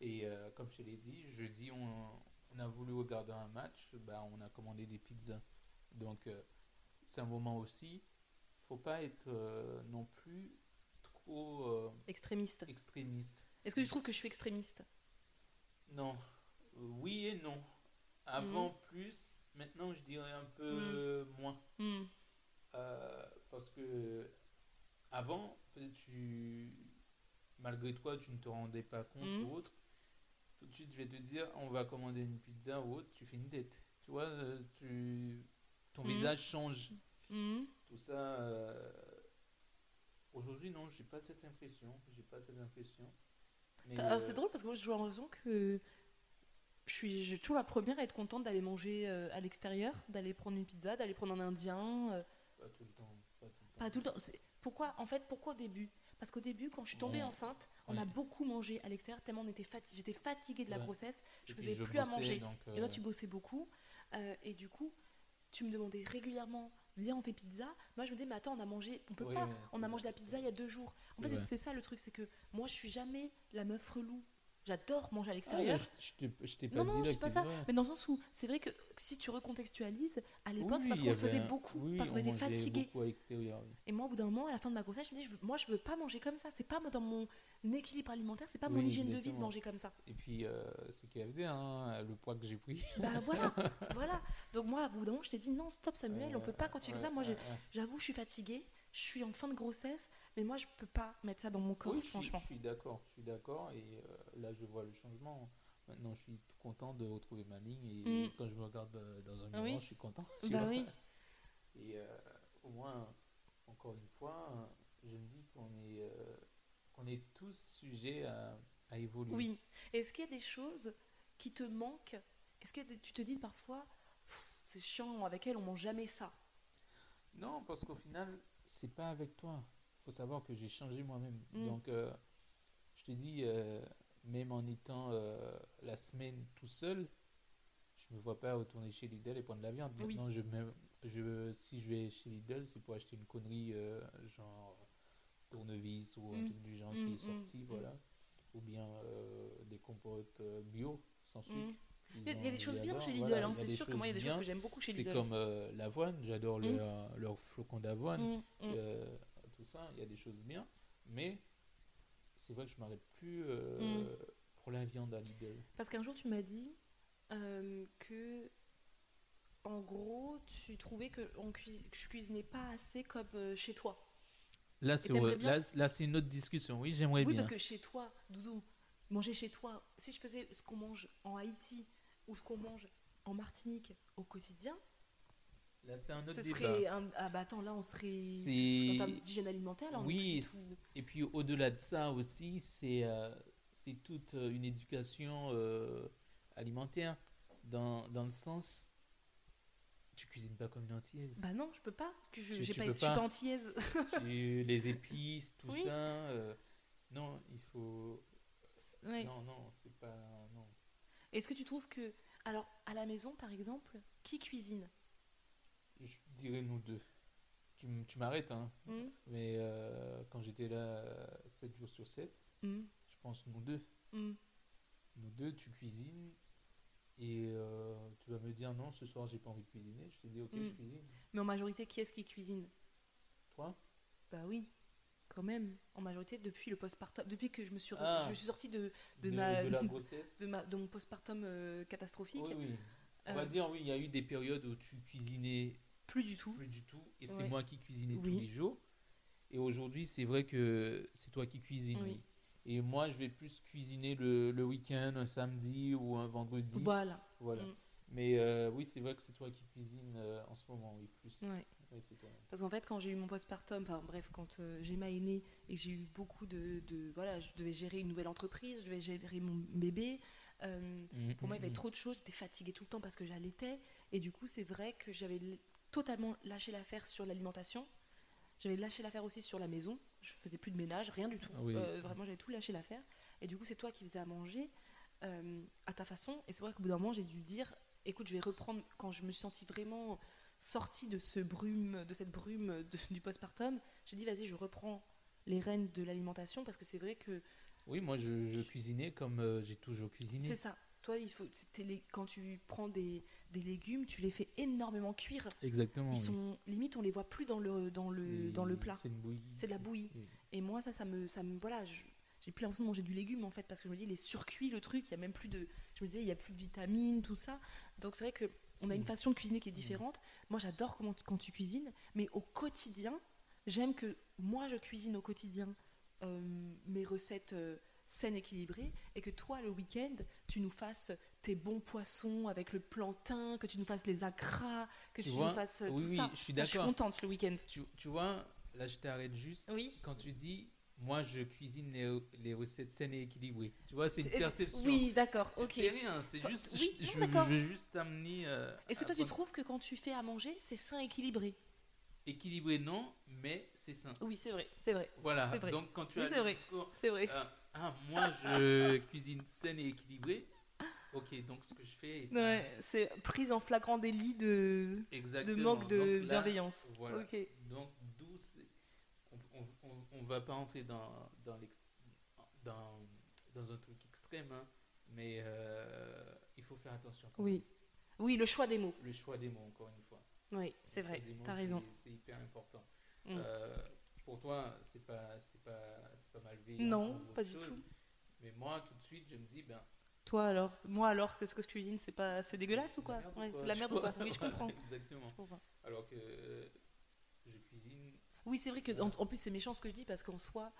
Et euh, comme je te l'ai dit, jeudi, on, on a voulu regarder un match. Bah, on a commandé des pizzas. Donc, euh, c'est un moment aussi. faut pas être euh, non plus trop Extrémiste. extrémiste. Est-ce que tu trouves que je suis extrémiste? Non. Oui et non. Avant plus, maintenant je dirais un peu moins. Hmm. Parce que avant, peut-être tu, malgré toi, tu ne te rendais pas compte Mhm. ou autre. Tout de suite, je vais te dire, on va commander une pizza ou autre, tu fais une tête. Tu vois, euh, tu, ton Mhm. visage change. Hmm. Tout ça. euh, Aujourd'hui, non, j'ai pas cette impression. J'ai pas cette impression. Euh, c'est drôle parce que moi j'ai l'impression que je suis j'ai toujours la première à être contente d'aller manger euh, à l'extérieur, d'aller prendre une pizza, d'aller prendre un indien. Pas tout le temps. Pas tout le temps. pas tout le temps. Pourquoi En fait, pourquoi au début? Parce qu'au début, quand je suis tombée Ouais. enceinte, on Ouais. a beaucoup mangé à l'extérieur, tellement on était fati- j'étais fatiguée de la Ouais. grossesse, je puis faisais je plus à manger. donc, Et là, euh, tu bossais beaucoup. euh, et du coup, tu me demandais régulièrement, viens, on fait pizza. Moi, je me disais, mais attends, on a mangé, on peut Oui, pas, on a mangé la pizza il y a deux jours. En fait, c'est ça le truc, c'est que moi, je suis jamais la meuf relou. J'adore manger à Ah, l'extérieur. je- je t'ai- je t'ai pas non, dit non, là je pas ça. Mais dans le sens où, c'est vrai que si tu recontextualises, à l'époque, Oui, c'est parce y qu'on faisait avait un- beaucoup, oui, parce qu'on on était l'extérieur, oui. Et moi, au bout d'un moment, à la fin de ma grossesse, je me dis, je moi, je veux pas manger comme ça. C'est pas dans mon équilibre alimentaire, c'est pas mon hygiène de vie de manger comme ça. Et puis, euh, c'est KFD, hein, le poids que j'ai pris. Bah voilà, voilà. Donc moi, au bout d'un moment, je t'ai dit, non, stop Samuel, on peut pas continuer comme ça. Moi, Ouais, ouais. j'avoue, je suis fatiguée, je suis en fin de grossesse, mais moi, je peux pas mettre ça dans mon corps, franchement. Je suis d'accord, je suis d'accord. Et euh, là, je vois le changement. Maintenant, je suis tout content de retrouver ma ligne. Et Mm. quand je me regarde euh, dans un miroir, Oui. je suis content. tu Bah oui. Et euh, au moins, encore une fois, je me dis qu'on est, euh, qu'on est tous sujets à, à évoluer. Oui. Est-ce qu'il y a des choses qui te manquent? Est-ce que tu te dis parfois, c'est chiant, avec elle, on mange jamais ça? Non, parce qu'au final, c'est pas avec toi. faut savoir que j'ai changé moi-même. Mm. Donc, euh, je te dis, euh, même en étant euh, la semaine tout seul, je me vois pas retourner chez Lidl et prendre de la viande. Oui. Maintenant, je, me- je, si je vais chez Lidl, c'est pour acheter une connerie euh, genre tournevis ou un Mm. truc du genre qui est mm, sorti, mm. voilà. Ou bien euh, des compotes bio, sans sucre. Il y a, il y a ont- des choses bien chez Lidl, voilà, hein, c'est sûr que moi, il y a des choses que j'aime beaucoup chez C'est Lidl. comme euh, l'avoine, j'adore leur, leur flocon d'avoine, tout ça, il y a des choses bien, mais c'est vrai que je m'arrête plus euh, Mm. pour la viande à Lidl. Parce qu'un jour, tu m'as dit euh, que, en gros, tu trouvais que, on cuis- que je cuisinais pas assez comme euh, chez toi. Là, c'est là, là, une autre discussion, oui, j'aimerais Oui, bien. parce que chez toi, Doudou, manger chez toi, si je faisais ce qu'on mange en Haïti ou ce qu'on mange en Martinique au quotidien, Là, c'est un autre ce débat. serait un... Ah bah attends, là, on serait... C'est- En termes d'hygiène alimentaire, là, on Oui, tout- et puis au-delà de ça aussi, c'est euh, c'est toute euh, une éducation euh, alimentaire, dans, dans le sens, tu cuisines pas comme une antillaise. Bah non, je peux pas. Je, Tu- j'ai tu pas, peux je suis pas pas. antillaise. Tu- les épices, tout Oui. ça. euh, non, il faut. Ouais. Non, non, c'est pas. Non. Est-ce que tu trouves que... Alors, à la maison, par exemple, qui cuisine? Je dirais nous deux. Tu, tu m'arrêtes, hein. Hmm Mais euh, quand j'étais là 7 jours sur 7, Hmm, je pense nous deux. hmm. Nous deux, tu cuisines. Et euh, tu vas me dire non, ce soir j'ai pas envie de cuisiner. Je te dis ok, Mm. je cuisine. Mais en majorité, qui est-ce qui cuisine? Toi? Bah oui, quand même. En majorité, depuis le postpartum, depuis que je me suis, re- Ah. je suis sortie de, de, de, ma, de la grossesse de, ma- de mon postpartum euh, catastrophique. Oui, oui. On Euh, va dire, oui, il y a eu des périodes où tu cuisinais Plus du tout. plus du tout. Et c'est Ouais. moi qui cuisinais Oui. tous les jours. Et aujourd'hui, c'est vrai que c'est toi qui cuisines. Oui. Et moi, je vais plus cuisiner le, le week-end, un samedi ou un vendredi. Voilà. Voilà. Mm. Mais euh, oui, c'est vrai que c'est toi qui cuisines euh, en ce moment, oui, plus. Ouais. Oui, c'est toi. Parce qu'en fait, quand j'ai eu mon postpartum, enfin bref, quand euh, j'ai ma aînée et que j'ai eu beaucoup de, de- Voilà, je devais gérer une nouvelle entreprise, je devais gérer mon bébé. euh, Mm, pour moi, il y avait mm. trop de choses, j'étais fatiguée tout le temps parce que j'allaitais. Et du coup, c'est vrai que j'avais totalement lâché l'affaire sur l'alimentation. J'avais lâché l'affaire aussi sur la maison. Je faisais plus de ménage, rien du tout. Ah oui. Euh, vraiment, j'avais tout lâché l'affaire. Et du coup, c'est toi qui faisais à manger euh, à ta façon. Et c'est vrai qu'au bout d'un moment, j'ai dû dire écoute, je vais reprendre. Quand je me suis sentie vraiment sortie de, ce brume, de cette brume de- du postpartum, j'ai dit vas-y, je reprends les rênes de l'alimentation parce que c'est vrai que Oui, moi, je, je cuisinais comme euh, j'ai toujours cuisiné. c'est ça. Toi, il faut, les- quand tu prends des, des légumes, tu les fais énormément cuire. Exactement. Ils oui. sont limite, on les voit plus dans le dans le dans le plat. C'est une bouillie. C'est de la bouillie. Oui. Et moi, ça, ça me, ça me, voilà, je- j'ai plus l'impression de manger du légume en fait, parce que je me dis, les surcuits, le truc, il y a même plus de, je me disais, il y a plus de vitamines, tout ça. Donc c'est vrai que on a une façon de cuisiner qui est différente. Moi, j'adore comment quand tu cuisines, mais au quotidien, j'aime que moi, je cuisine au quotidien euh, mes recettes euh, saines, équilibrées, et que toi, le week-end, tu nous fasses tes bons poissons avec le plantain, que tu nous fasses les acras, que tu, Tu vois, nous fasses euh, oui, tout oui, ça. je suis Je suis contente le week-end. Tu, tu vois, là, je t'arrête juste. Oui. Quand tu dis, moi, je cuisine les, les recettes saines et équilibrées. Tu vois, c'est une perception. Oui, d'accord, ok. C'est rien, c'est juste. oui, je, non, je- veux juste t'amener. euh, Est-ce que toi, tu trouves que quand tu fais à manger, c'est sain équilibré? Équilibré non, mais c'est sain. Oui, c'est vrai, c'est vrai. Voilà. Vrai. Donc quand tu Oui, as le vrai. discours, C'est vrai. euh, ah, moi je cuisine saine et équilibrée. Ok, donc ce que je fais. Ouais, c'est prise en flagrant délit de, manque de Donc là, bienveillance. Voilà. Ok. Donc d'où on, on va pas entrer dans dans, l'ex- dans dans un truc extrême, hein, mais euh, il faut faire attention. Oui. Oui, le choix des mots. Le choix des mots, encore une fois. Oui, c'est vrai. T'as c'est- raison. C'est hyper important. Mm. Euh, pour toi, c'est pas c'est pas c'est pas malveillant. Non, pas du chose, tout. Mais moi, tout de suite, je me dis ben Toi alors, moi alors, qu'est-ce que je cuisine C'est pas, c'est dégueulasse ou quoi Ouais, c'est de la tu merde ou quoi Oui, je comprends. Exactement. Je comprends. Alors que euh, je cuisine. Oui, c'est vrai que en, en plus c'est méchant ce que je dis parce qu'en soi,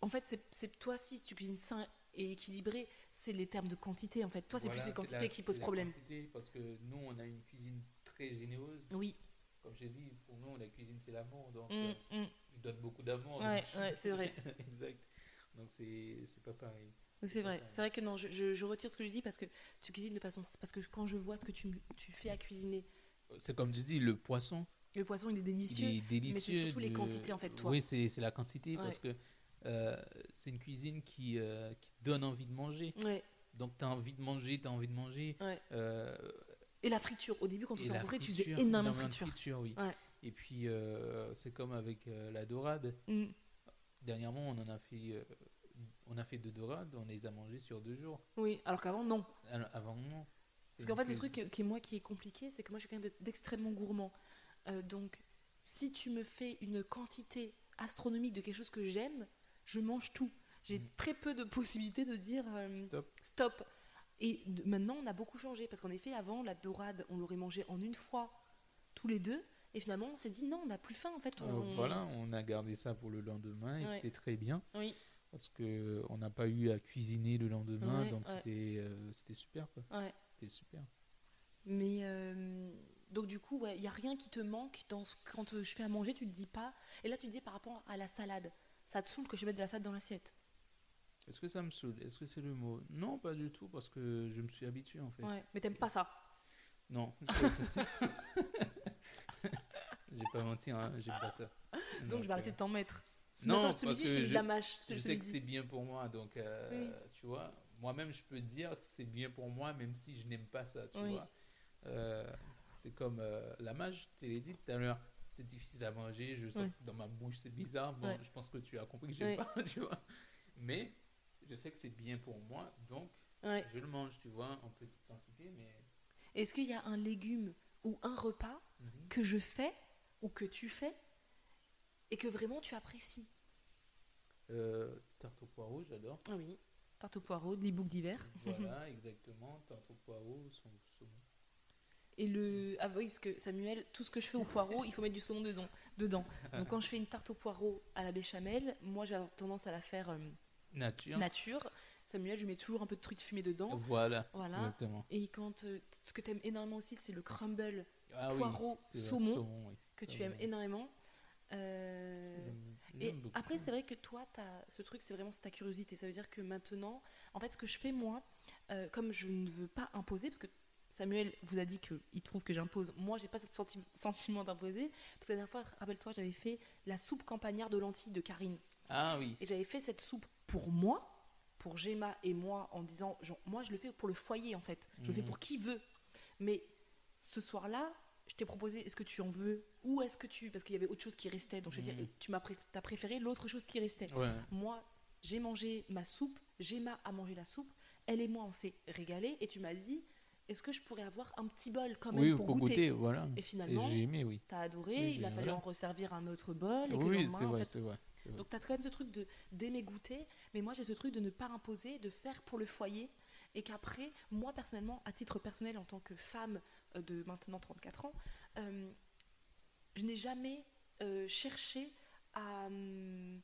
en fait, c'est- c'est toi si tu cuisines sain et équilibré, c'est les termes de quantité en fait. Toi, c'est Voilà, plus les quantités la- qui posent la problème. quantité, parce que nous, on a une cuisine très généreuse. Oui. Comme j'ai dit, pour nous, la cuisine, c'est l'amour. Donc, Mm, euh, mm. je donne beaucoup d'amour. Ouais, ouais, c'est vrai. exact. Donc, c'est pas pareil. C'est vrai, c'est vrai que non, je, je- je retire ce que je dis parce que tu cuisines de façon. Parce que quand je vois ce que tu, tu fais à cuisiner, C'est comme tu dis, le poisson, le poisson il est délicieux. il est délicieux. mais c'est surtout les de- quantités, en fait, toi. Oui, c'est la quantité parce Ouais. que euh, c'est une cuisine qui, euh, qui donne envie de manger. Ouais. Donc, tu as envie de manger, tu as envie de manger. Ouais. Euh, Et la friture, au début quand on s'est rencontrés, tu faisais énormément de friture. oui. Ouais. Et puis, euh, c'est comme avec euh, la dorade. Mm. Dernièrement, on en a fait, euh, on a fait deux dorades, on les a mangées sur deux jours. Oui, alors qu'avant, non. Alors, Avant, non. Parce qu'en fait, le truc qui, moi qui est compliqué, c'est que moi je suis quelqu'un de- d'extrêmement gourmand. Euh, donc, si tu me fais une quantité astronomique de quelque chose que j'aime, je mange tout. J'ai Mm. très peu de possibilités de dire euh, Stop. stop. Et de- maintenant, on a beaucoup changé parce qu'en effet, avant, la dorade, on l'aurait mangée en une fois tous les deux. Et finalement, on s'est dit non, on n'a plus faim en fait. Euh, on- voilà, on a gardé ça pour le lendemain et Ouais. c'était très bien Oui, parce que on n'a pas eu à cuisiner le lendemain, Ouais, donc ouais. c'était euh, c'était super quoi. ouais. C'était super. Mais euh, donc du coup, il n'y a rien qui te manque dans ce, quand euh, je fais à manger, tu te dis pas. Et là, tu te dis par rapport à la salade, ça te saoule que je mette de la salade dans l'assiette. Est-ce que ça me saoule? Est-ce que c'est le mot? Non, pas du tout parce que je me suis habitué en fait. Ouais, mais t'aimes pas ça. Non. J'ai pas menti, hein, j'aime pas ça. Donc je vais arrêter de t'en mettre. Ce Non, matin, ce parce midi, que je- la mâche. Je sais que c'est bien pour moi, donc euh, Oui. tu vois, moi-même je peux dire que c'est bien pour moi, même si je n'aime pas ça, tu Oui. vois. Euh, c'est comme euh, la mâche, te l'ai dit tout à l'heure, c'est difficile à manger, je sens que dans ma bouche c'est bizarre, bon, Ouais. je pense que tu as compris que j'aime pas, tu vois. Mais je sais que c'est bien pour moi, donc Ouais. je le mange, tu vois, en petite quantité, mais Est-ce qu'il y a un légume ou un repas Mhm. que je fais ou que tu fais et que vraiment tu apprécies? Euh, tarte au poireau, j'adore. Ah oui. Tarte au poireau, les boucles d'hiver. Voilà, exactement, tarte au poireau, son. Et le. Ah oui, parce que Samuel, tout ce que je fais au poireau, il faut mettre du saumon dedans. dedans. Donc quand je fais une tarte au poireau à la béchamel, moi j'ai tendance à la faire euh, Nature. nature. Samuel, je mets toujours un peu de trucs fumés dedans. Voilà, Voilà. exactement. Et quand euh, ce que tu aimes énormément aussi, c'est le crumble Ah poireau, saumon, oui. que tu aimes énormément. Euh, Et après, c'est vrai que toi, as, ce truc, c'est vraiment ta curiosité. Ça veut dire que maintenant, en fait, ce que je fais, moi, euh, comme je ne veux pas imposer, parce que Samuel vous a dit qu'il trouve que j'impose, moi, j'ai pas ce senti- sentiment d'imposer. Parce que la dernière fois, rappelle-toi, j'avais fait la soupe campagnard de lentilles de Karine. Ah oui, Et j'avais fait cette soupe pour moi, pour Gemma et moi, en disant, genre, moi, je le fais pour le foyer, en fait. Je le fais Mhm. pour qui veut. Mais ce soir-là, je t'ai proposé, est-ce que tu en veux? Ou est-ce que tu... Parce qu'il y avait autre chose qui restait. Donc, je vais Mhm. dire, et tu m'as pré- t'as préféré l'autre chose qui restait. ouais. Moi, j'ai mangé ma soupe, Gemma a mangé la soupe, elle et moi, on s'est régalés, et tu m'as dit, est-ce que je pourrais avoir un petit bol quand même oui, pour, goûter, voilà. Et finalement, j'ai aimé, oui. T'as adoré, Oui, il a fallu voilà. en resservir un autre bol, et Oui, c'est vrai, fait, c'est vrai. c'est vrai. donc tu as quand même ce truc de d'aimer goûter, mais moi j'ai ce truc de ne pas imposer, de faire pour le foyer, et qu'après, moi personnellement, à titre personnel, en tant que femme euh, de maintenant 34 ans, euh, je n'ai jamais euh, cherché à, hum,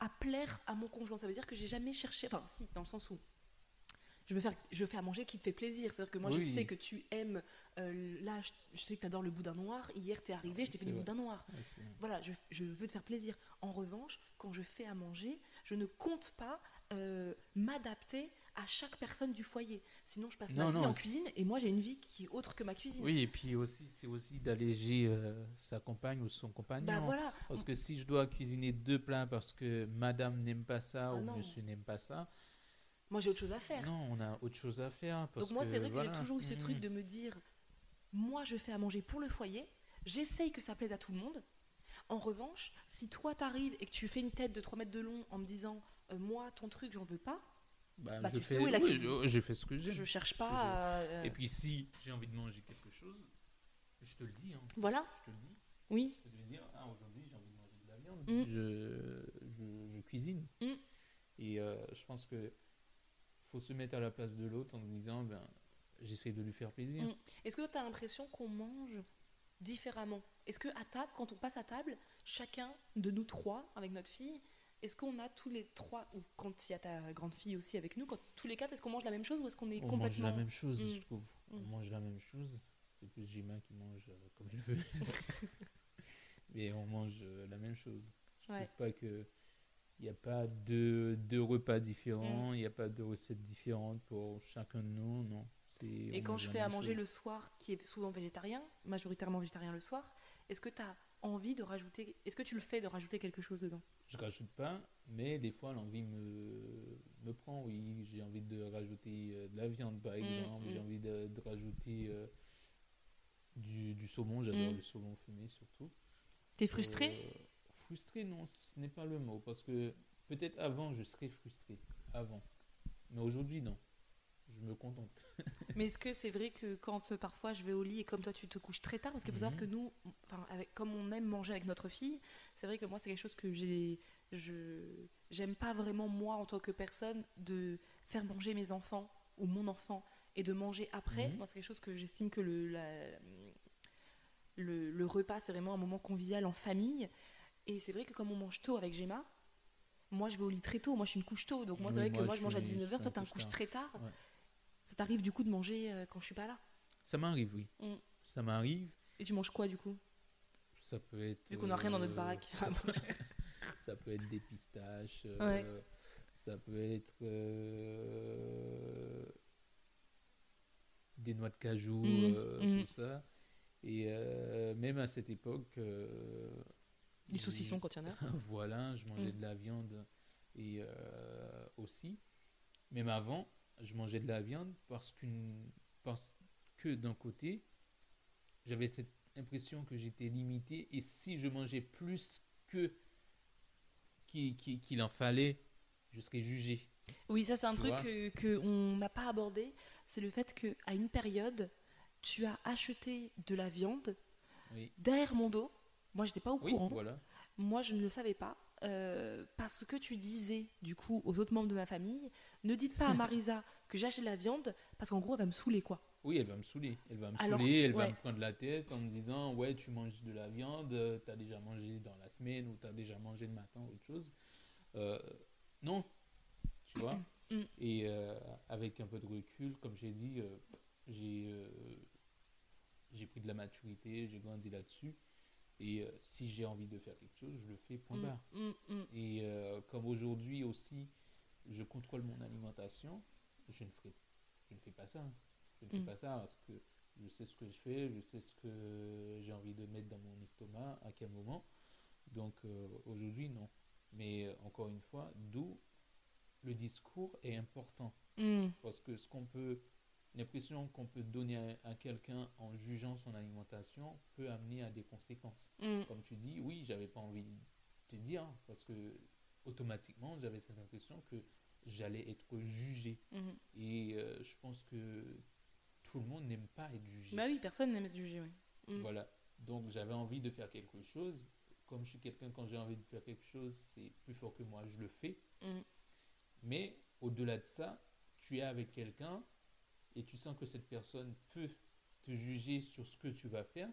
à plaire à mon conjoint. Ça veut dire que j'ai jamais cherché, enfin si, dans le sens où je veux faire, je fais à manger qui te fait plaisir. C'est-à-dire que moi je sais que tu aimes, euh, là je, sais que tu adores le boudin noir, hier tu es arrivé, je t'ai fait du vrai. boudin noir Ouais, voilà, je, je veux te faire plaisir. En revanche, quand je fais à manger, je ne compte pas euh, m'adapter à chaque personne du foyer. Sinon, je passe Non, ma vie non, en cuisine et moi, j'ai une vie qui est autre que ma cuisine. Oui, et puis aussi, c'est aussi d'alléger euh, sa compagne ou son compagnon. Bah voilà. Parce que si je dois cuisiner deux plats parce que madame n'aime pas ça Ah ou non. monsieur n'aime pas ça, Moi, j'ai autre chose à faire. non, on a autre chose à faire. Parce Donc moi, c'est vrai que voilà. j'ai toujours eu ce truc de me dire, moi, je fais à manger pour le foyer, j'essaye que ça plaise à tout le monde. En revanche, si toi, t'arrives et que tu fais une tête de 3 mètres de long en me disant, euh, moi, ton truc, j'en veux pas, Bah, bah, je tu sais fais, où est la oui, cuisine. je, je fais ce que j'aime. je cherche pas à... euh, Et puis si j'ai envie de manger quelque chose, je te le dis. Hein. Voilà, Je te le dis. oui. Je peux te dire, ah, aujourd'hui j'ai envie de manger de la viande. Mm. Je, je, je cuisine. Mm. Et euh, je pense que faut se mettre à la place de l'autre en disant, ben, j'essaie de lui faire plaisir. Mm. Est-ce que tu as l'impression qu'on mange différemment? Est-ce que à table, quand on passe à table, chacun de nous trois, avec notre fille, est-ce qu'on a tous les trois, ou quand il y a ta grande fille aussi avec nous, quand tous les quatre, est-ce qu'on mange la même chose ou est-ce qu'on est On mange complètement... la même chose, Mm. je trouve. On Mm. mange la même chose. C'est plus Jima qui mange euh, comme il veut. Mais on mange euh, la même chose. Je Ouais. trouve pas que il n'y a pas deux, deux repas différents, il n'y a pas de recettes différentes pour chacun de nous, non. C'est- Et quand je fais à manger chose. le soir, qui est souvent végétarien, majoritairement végétarien le soir, est-ce que tu as envie de rajouter... Est-ce que tu le fais de rajouter quelque chose dedans? Je rajoute pas, mais des fois l'envie me, me prend, oui. J'ai envie de rajouter euh, de la viande par exemple, j'ai mm. envie de, de rajouter euh, du, du saumon, j'adore Mm. le saumon fumé surtout. T'es frustré? Euh, Frustré, non, ce n'est pas le mot. Parce que peut-être avant, je serais frustré. Avant. Mais aujourd'hui, non. Je me contente. Mais est-ce que c'est vrai que quand euh, parfois je vais au lit et comme toi tu te couches très tard, parce qu'il faut savoir Mhm. que nous, enfin, avec, comme on aime manger avec notre fille, c'est vrai que moi c'est quelque chose que j'ai, je, j'aime pas vraiment moi en tant que personne de faire manger mes enfants ou mon enfant et de manger après. Mhm. Moi c'est quelque chose que j'estime que le, la- le, le repas c'est vraiment un moment convivial en famille. Et c'est vrai que comme on mange tôt avec Gemma, moi je vais au lit très tôt, moi je suis une couche tôt, donc moi c'est Oui, vrai que moi, je je mange à suis- je 19h, suis toi t'es un couche tard. très tard. Ouais. Ça t'arrive du coup de manger euh, quand je suis pas là? Ça m'arrive, oui. Mm. Ça m'arrive. Et tu manges quoi du coup? Ça peut être. Vu qu'on n'a rien dans notre euh, baraque. ça peut être des pistaches. euh. Ça peut être. des noix de cajou, euh, mhm. tout ça. Et même à cette époque. Euh, Du je- saucisson quand il y en a. voilà, je mangeais Mm. de la viande et euh, aussi. Même avant, je mangeais de la viande parce, qu'une, parce que d'un côté, j'avais cette impression que j'étais limité et si je mangeais plus que qu'il, en fallait, je serais jugé. Oui, ça c'est un Tu truc vois? que, n'a pas abordé. C'est le fait qu'à une période, tu as acheté de la viande Oui, derrière mon dos. Moi, j'étais pas au oui courant. voilà. Moi, je ne le savais pas. euh, parce que tu disais, du coup, aux autres membres de ma famille, ne dites pas à Marisa que j'ai acheté de la viande, parce qu'en gros, elle va me saouler, quoi. Oui, elle va me saouler. Elle va me Alors, saouler, elle va me prendre la tête en me disant Ouais, tu manges de la viande, tu as déjà mangé dans la semaine ou tu as déjà mangé le matin ou autre chose. Euh, non, tu vois. Mm. Et euh, avec un peu de recul, comme j'ai dit, euh, j'ai euh, j'ai pris de la maturité, j'ai grandi là-dessus. Et euh, si j'ai envie de faire quelque chose, je le fais, point Mm, barre. mm, mm. Et euh, comme aujourd'hui aussi, je contrôle mon alimentation, je ne, ferai, je ne fais pas ça. Je ne fais pas ça parce que je sais ce que je fais, je sais ce que j'ai envie de mettre dans mon estomac, à quel moment. Donc euh, aujourd'hui, non. Mais encore une fois, d'où le discours est important. Parce que ce qu'on peut, l'impression qu'on peut donner à, à quelqu'un en jugeant son alimentation peut amener à des conséquences Mm. comme tu dis, oui, j'avais pas envie de te dire parce que automatiquement j'avais cette impression que j'allais être jugé. Mhm. Et euh, je pense que tout le monde n'aime pas être jugé. Bah oui, personne n'aime être jugé, oui. Mm. Voilà. Donc j'avais envie de faire quelque chose. Comme je suis quelqu'un, quand j'ai envie de faire quelque chose, c'est plus fort que moi, je le fais. Mm. Mais au-delà de ça, tu es avec quelqu'un et tu sens que cette personne peut te juger sur ce que tu vas faire,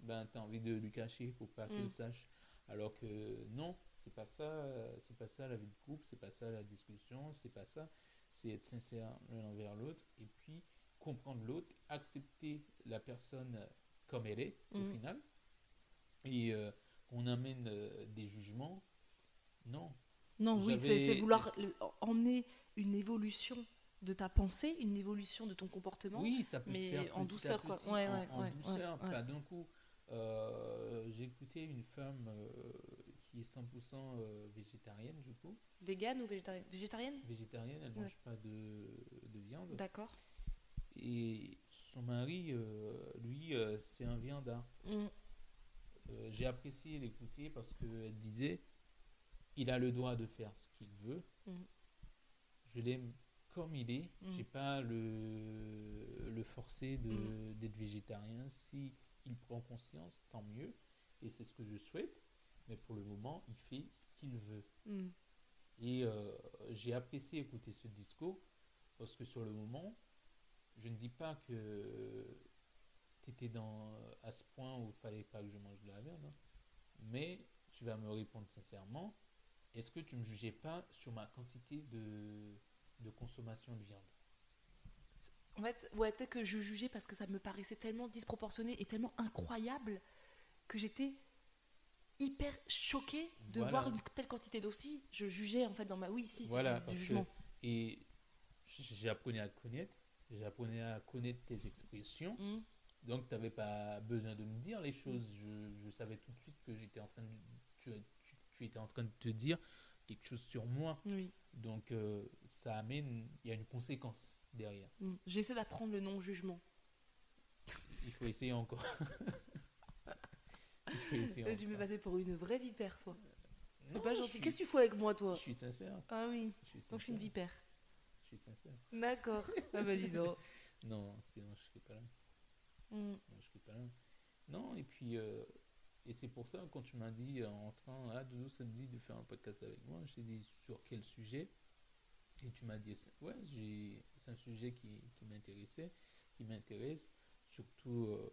ben tu as envie de lui cacher pour pas Mm. qu'elle sache. Alors que non, c'est pas ça, euh, c'est pas ça la vie de couple, c'est pas ça la discussion, c'est pas ça. C'est être sincère l'un envers l'autre et puis comprendre l'autre, accepter la personne comme elle est au Mm. final. Et euh, qu'on amène euh, des jugements, non, Non, oui, c'est vouloir emmener une évolution de ta pensée, une évolution de ton comportement. Oui, ça peut mais se faire en douceur, quoi. Ouais, en, ouais, en ouais, douceur, pas d'un coup. Euh, J'ai écouté une femme euh, qui est 100% euh, végétarienne, du coup. Végane ou végétarienne Végétarienne? Végétarienne, elle ne mange pas de, de viande. D'accord. Et son mari, lui, c'est un viandard. Mm. J'ai apprécié l'écouter parce qu'elle disait il a le droit de faire ce qu'il veut. Mm. Je l'aime comme il est. Mm. J'ai pas le, le forcer de- Mm. d'être végétarien. Si il prend conscience, tant mieux. Et c'est ce que je souhaite. Mais pour le moment, il fait ce qu'il veut. Mm. Et euh, j'ai apprécié écouter ce discours parce que sur le moment, je ne dis pas que tu étais dans, à ce point où il fallait pas que je mange de la viande, hein. mais tu vas me répondre sincèrement, est-ce que tu ne me jugeais pas sur ma quantité de, de consommation de viande En fait, ouais, peut-être que je jugeais parce que ça me paraissait tellement disproportionné et tellement incroyable que j'étais hyper choquée de Voilà. voir une telle quantité d'aussi. Je jugeais en fait dans ma. Oui, si, si, Voilà, du parce que, jugement. et j'apprenais à connaître, j'apprenais à connaître tes expressions, Mm. Donc, tu n'avais pas besoin de me dire les choses. Je, je savais tout de suite que j'étais en train de, tu, tu- tu étais en train de te dire quelque chose sur moi. Oui. Donc, euh, ça amène, il y a une conséquence derrière. Mm. J'essaie d'apprendre le non-jugement. Il faut essayer encore. Il faut essayer Là, tu encore. passé pour une vraie vipère, toi. C'est Non, pas gentil. suis- Qu'est-ce que tu fais avec moi, toi Je suis sincère. Ah oui. Je suis Donc je suis une sincère. vipère. Je suis sincère. D'accord. Ah bah dis donc. Non, sinon je ne serais pas là. Mm. Sinon, je serais pas là. Non, et puis, euh, et c'est pour ça, quand tu m'as dit euh, en entrant, ah, Doudou, ça te dit de faire un podcast avec moi, je t'ai dit sur quel sujet? Et tu m'as dit, ouais, j'ai- c'est un sujet qui, qui m'intéressait, qui m'intéresse. Surtout, euh,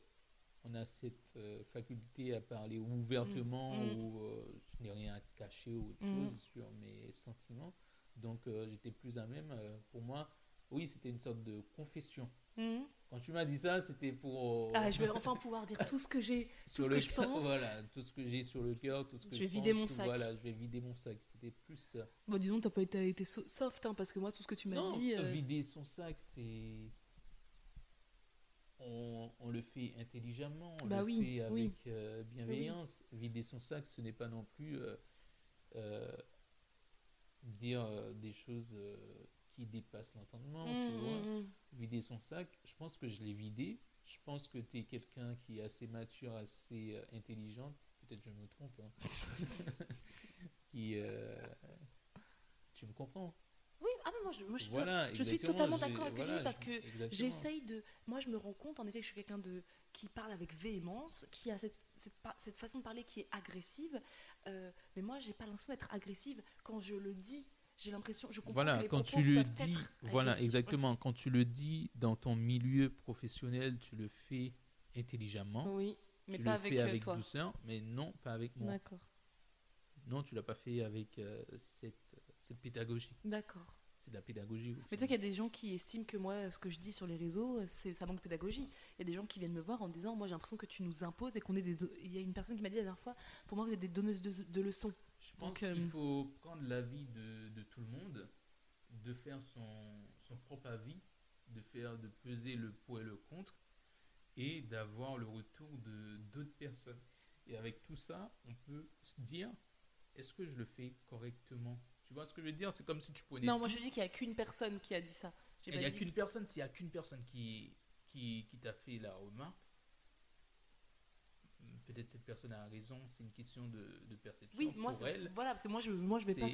on a cette euh, faculté à parler ouvertement, Mm. où euh, je n'ai rien à te cacher ou autre Mm. chose sur mes sentiments. Donc, j'étais plus à même, pour moi, oui, c'était une sorte de confession. Mm. Quand tu m'as dit ça, c'était pour. euh, Ah, je vais enfin pouvoir dire tout ce que j'ai, tout sur ce le que je cœur, pense. Voilà, tout ce que j'ai sur le cœur, tout ce que Je je, vais vider pense, mon tout- sac. Voilà, je vais vider mon sac. C'était plus ça. Bon, disons, t'as pas été, été so- soft, hein, parce que moi, tout ce que tu m'as dit. euh, vider son sac, c'est. On, on le fait intelligemment, on Bah le oui, fait oui. avec euh, bienveillance. Vider son sac, ce n'est pas non plus euh, dire des choses qui dépassent l'entendement, tu vois. mm, mm. vider son sac, je pense que je l'ai vidé. Je pense que tu es quelqu'un qui est assez mature, assez euh, intelligente. Peut-être je me trompe. hein. qui, euh, tu me comprends? Oui, ah, mais moi, je, moi, je, suis- je totalement d'accord avec ce que tu dis parce que j'essaye de. Moi, je me rends compte, en effet, que je suis quelqu'un de qui parle avec véhémence, qui a cette, cette, cette façon de parler qui est agressive. euh, mais moi, j'ai pas l'impression d'être agressive quand je le dis. J'ai l'impression, je comprends que Voilà, les quand tu le dis, voilà, exactement. Quand tu le dis dans ton milieu professionnel, tu le fais intelligemment. Oui, mais tu pas le avec, fais euh, avec toi. douceur, mais non, pas avec moi. D'accord, Non, tu l'as pas fait avec euh, cette, cette pédagogie. d'accord. C'est de la pédagogie. Mais tu sais qu'il y a des gens qui estiment que moi, ce que je dis sur les réseaux, c'est ça manque de pédagogie. Il y a des gens qui viennent me voir en disant, moi j'ai l'impression que tu nous imposes et qu'on est des. Il y a une personne qui m'a dit la dernière fois, pour moi vous êtes des donneuses de, de leçons. Je pense Donc, qu'il euh, faut prendre l'avis de, de tout le monde, de faire son, son propre avis, de faire de peser le pour et le contre, et d'avoir le retour de d'autres personnes. Et avec tout ça, on peut se dire est-ce que je le fais correctement? Tu vois ce que je veux dire? C'est comme si tu prenais. Non, moi je dis qu'il n'y a qu'une personne qui a dit ça. Il n'y a qu'une personne, s'il n'y a qu'une personne qui, qui, qui t'a fait la remarque, peut-être cette personne a raison, c'est une question de, de perception Oui, moi, pour c'est- elle. voilà, parce que moi je, moi je vais pas le-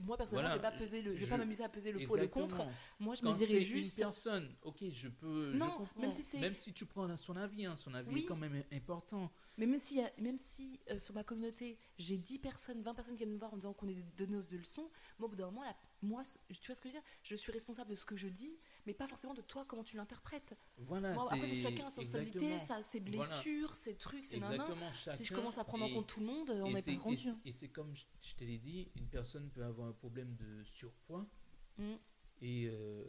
Moi personnellement, Voilà, je vais pas peser le, je vais je- pas m'amuser à peser le pour et le contre. Moi, je Quand me dirais juste- Une personne, ok, je peux. je Non, comprends. même si c'est- Même si tu prends son avis, hein, son avis Oui. est quand même important. Mais même si, même si euh, sur ma communauté, j'ai 10 personnes, 20 personnes qui viennent me voir en disant qu'on est des donneuses de leçons, moi, au bout d'un moment, la- moi, tu vois ce que je veux dire? Je suis responsable de ce que je dis, mais pas forcément de toi, comment tu l'interprètes. Voilà, Moi, après, chacun a sa sensibilité, sa- ses Voilà. blessures, ses trucs, ses nanas. Si je commence à prendre en compte tout le monde, on n'est pas rendu. et c'est-. Et c'est comme je je te l'ai dit, une personne peut avoir un problème de surpoids Mm. et euh,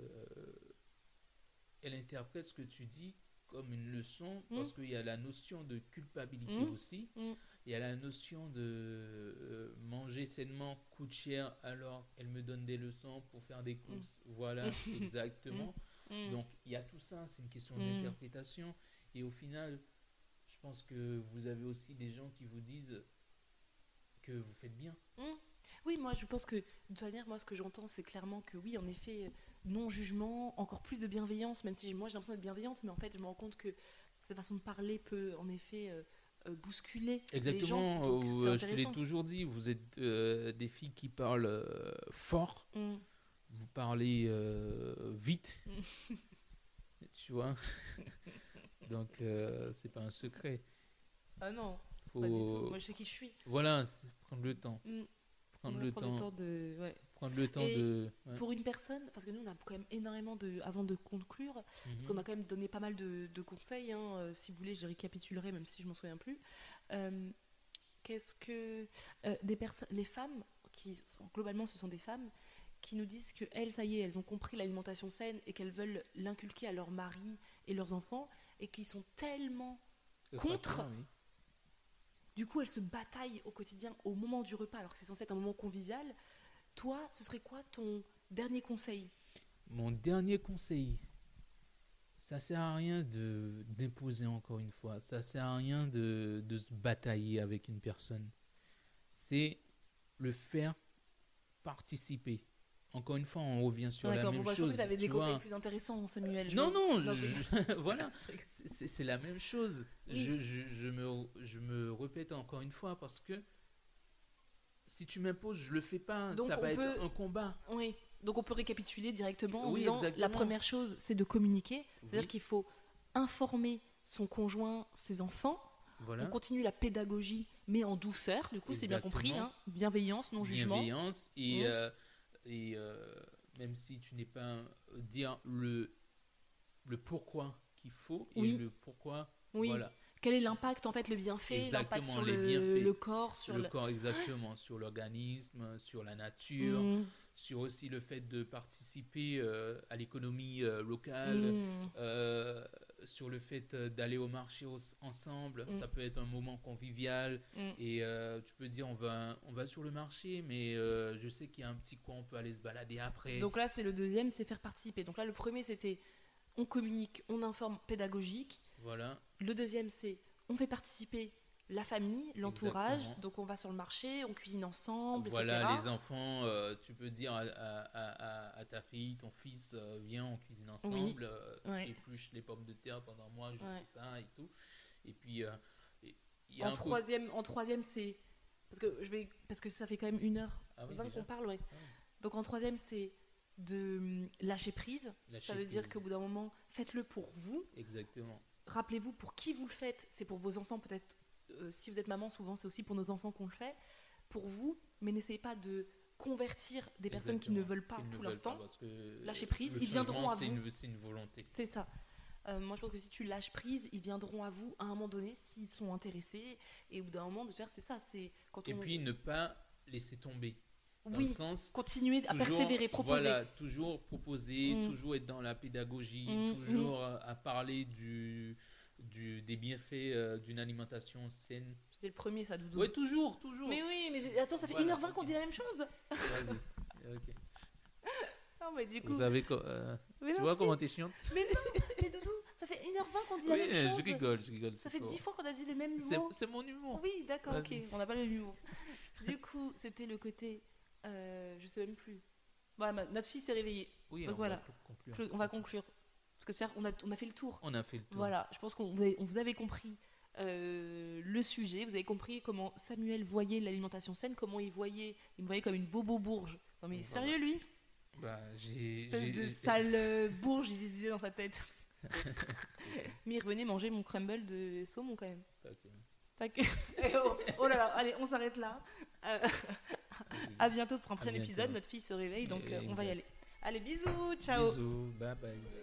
elle interprète ce que tu dis comme une leçon Mm. parce qu'il y a la notion de culpabilité Mm. aussi. Mm. Il y a la notion de euh, manger sainement coûte cher, alors elle me donne des leçons pour faire des courses. Voilà, exactement. Mm. Donc il y a tout ça, c'est une question Mm. d'interprétation. Et au final, je pense que vous avez aussi des gens qui vous disent que vous faites bien. Oui, moi je pense que de toute manière, moi ce que j'entends, c'est clairement que oui, en effet, non-jugement, encore plus de bienveillance, même si moi j'ai l'impression d'être bienveillante, mais en fait je me rends compte que cette façon de parler peut en effet euh, euh, bousculer les gens. Exactement, donc euh, je te l'ai toujours dit, vous êtes euh, des filles qui parlent euh, fort, Mm. vous parlez vite, tu vois? Donc c'est pas un secret. Ah non, Faut pas du tout. Moi je sais qui je suis. voilà, prendre le temps, Mm. Prendre le prendre temps, de. ouais. prendre le temps Et de. ouais. Pour une personne, parce que nous on a quand même énormément de. Avant de conclure, parce Mhm. qu'on a quand même donné pas mal de, de conseils, hein, euh, si vous voulez, je récapitulerai, même si je m'en souviens plus. Euh, Qu'est-ce que. euh, des personnes, les femmes, qui sont, globalement ce sont des femmes, qui nous disent que elles, ça y est, elles ont compris l'alimentation saine et qu'elles veulent l'inculquer à leur mari et leurs enfants, et qui sont tellement. Contre- oui. Du coup, elles se bataillent au quotidien, au moment du repas, alors que c'est censé être un moment convivial. Toi, ce serait quoi ton dernier conseil? Mon dernier conseil, ça sert à rien de d'imposer encore une fois, ça sert à rien de se batailler avec une personne. C'est le faire participer. Encore une fois, on revient sur la même bon, chose. que tu avais des conseils plus intéressants, Samuel. je Non, non, Non, je- je- je- voilà, c'est- la même chose. Je, me, je me répète encore une fois parce que si tu m'imposes, je le fais pas. Donc, ça va peut- être un combat. Oui, donc on peut récapituler directement en Oui, disant la exactement. première chose, c'est de communiquer. C'est-à-dire Oui. qu'il faut informer son conjoint, ses enfants. Voilà. On continue la pédagogie, mais en douceur, du coup, c'est bien compris. Exactement. hein. Bienveillance, non-jugement. bienveillance et, Mhm. euh, et euh, même si tu n'es pas dire le le pourquoi qu'il faut et Oui. le pourquoi Oui. voilà Quel est l'impact, en fait, le bienfait, l'impact sur les le, corps, sur le le... corps exactement sur l'organisme sur la nature Mm, sur aussi le fait de participer euh, à l'économie euh, locale mm. euh, sur le fait euh, d'aller au marché ensemble Mm. ça peut être un moment convivial Mm. et euh, tu peux dire on va on va sur le marché mais euh, je sais qu'il y a un petit coin on peut aller se balader après Donc là, c'est le deuxième, c'est faire participer. Donc là, le premier, c'était on communique, on informe, pédagogique. voilà Le deuxième, c'est on fait participer la famille, l'entourage. Donc on va sur le marché, on cuisine ensemble, Voilà, etc. les enfants, euh, tu peux dire à, à- à- à- à ta fille, ton fils, euh, viens, on cuisine ensemble, euh, Ouais. tu épluches les pommes de terre pendant moi, je Ouais. fais ça et tout. Et puis, euh, et- il y a En un troisième, en troisième, c'est parce que je vais parce que ça fait quand même une heure Ah oui, qu'on parle, ouais. Ah. Donc en troisième, c'est de hum, lâcher prise. Lâcher ça veut dire qu'au bout d'un moment, faites-le pour vous. Exactement. Rappelez-vous pour qui vous le faites. C'est pour vos enfants, peut-être. Euh, si vous êtes maman, souvent c'est aussi pour nos enfants qu'on le fait. Pour vous, mais n'essayez pas de convertir des personnes qui ne veulent pas veulent l'instant. Lâcher prise, ils viendront à vous. C'est une volonté. C'est ça. Euh, moi, je pense que si tu lâches prise, ils viendront à vous à un moment donné s'ils sont intéressés. Et au bout d'un moment, de faire, c'est ça. C'est quand Et on. puis, ne pas laisser tomber. Dans oui, le sens, continuer à persévérer, proposer. Voilà, toujours proposer, Mm. toujours être dans la pédagogie, Mm, toujours euh, à parler du, du, des bienfaits euh, d'une alimentation saine. C'était le premier, ça, Doudou. Oui, toujours, toujours. Mais oui, mais attends, ça fait Voilà, 1h20 qu'on dit la même chose. Vas-y. Ok. Non, mais du coup. Vous savez, co- euh, Mais tu non, vois comment t'es chiante Mais, mais Doudou, ça fait 1h20 qu'on dit la Oui, même chose. je rigole, je rigole. Ça fait pas- 10 fois qu'on a dit les mêmes mots. C'est mon humour. Oui, d'accord, ok. On n'a pas le même humour. Du coup, c'était le côté. euh, je sais même plus. Voilà, notre fille s'est réveillée. Oui, Donc on voilà. va conclure. On va conclure. Parce que on a, on a fait le tour. On a fait le tour. Voilà, je pense qu'on vous vous avez compris euh, le sujet, vous avez compris comment Samuel voyait l'alimentation saine, comment il voyait, il me voyait comme une bobo bourge. Non mais Voilà. sérieux lui? Bah, j'ai. Espèce de sale euh, bourge, il disait dans sa tête. mais il revenait manger mon crumble de saumon quand même. Ok. Tac. Eh oh, oh là là, allez, on s'arrête là. Euh, à bientôt pour un prochain épisode, notre fille se réveille, donc euh, on va y aller. Allez, bisous, ciao Bisous, bye bye.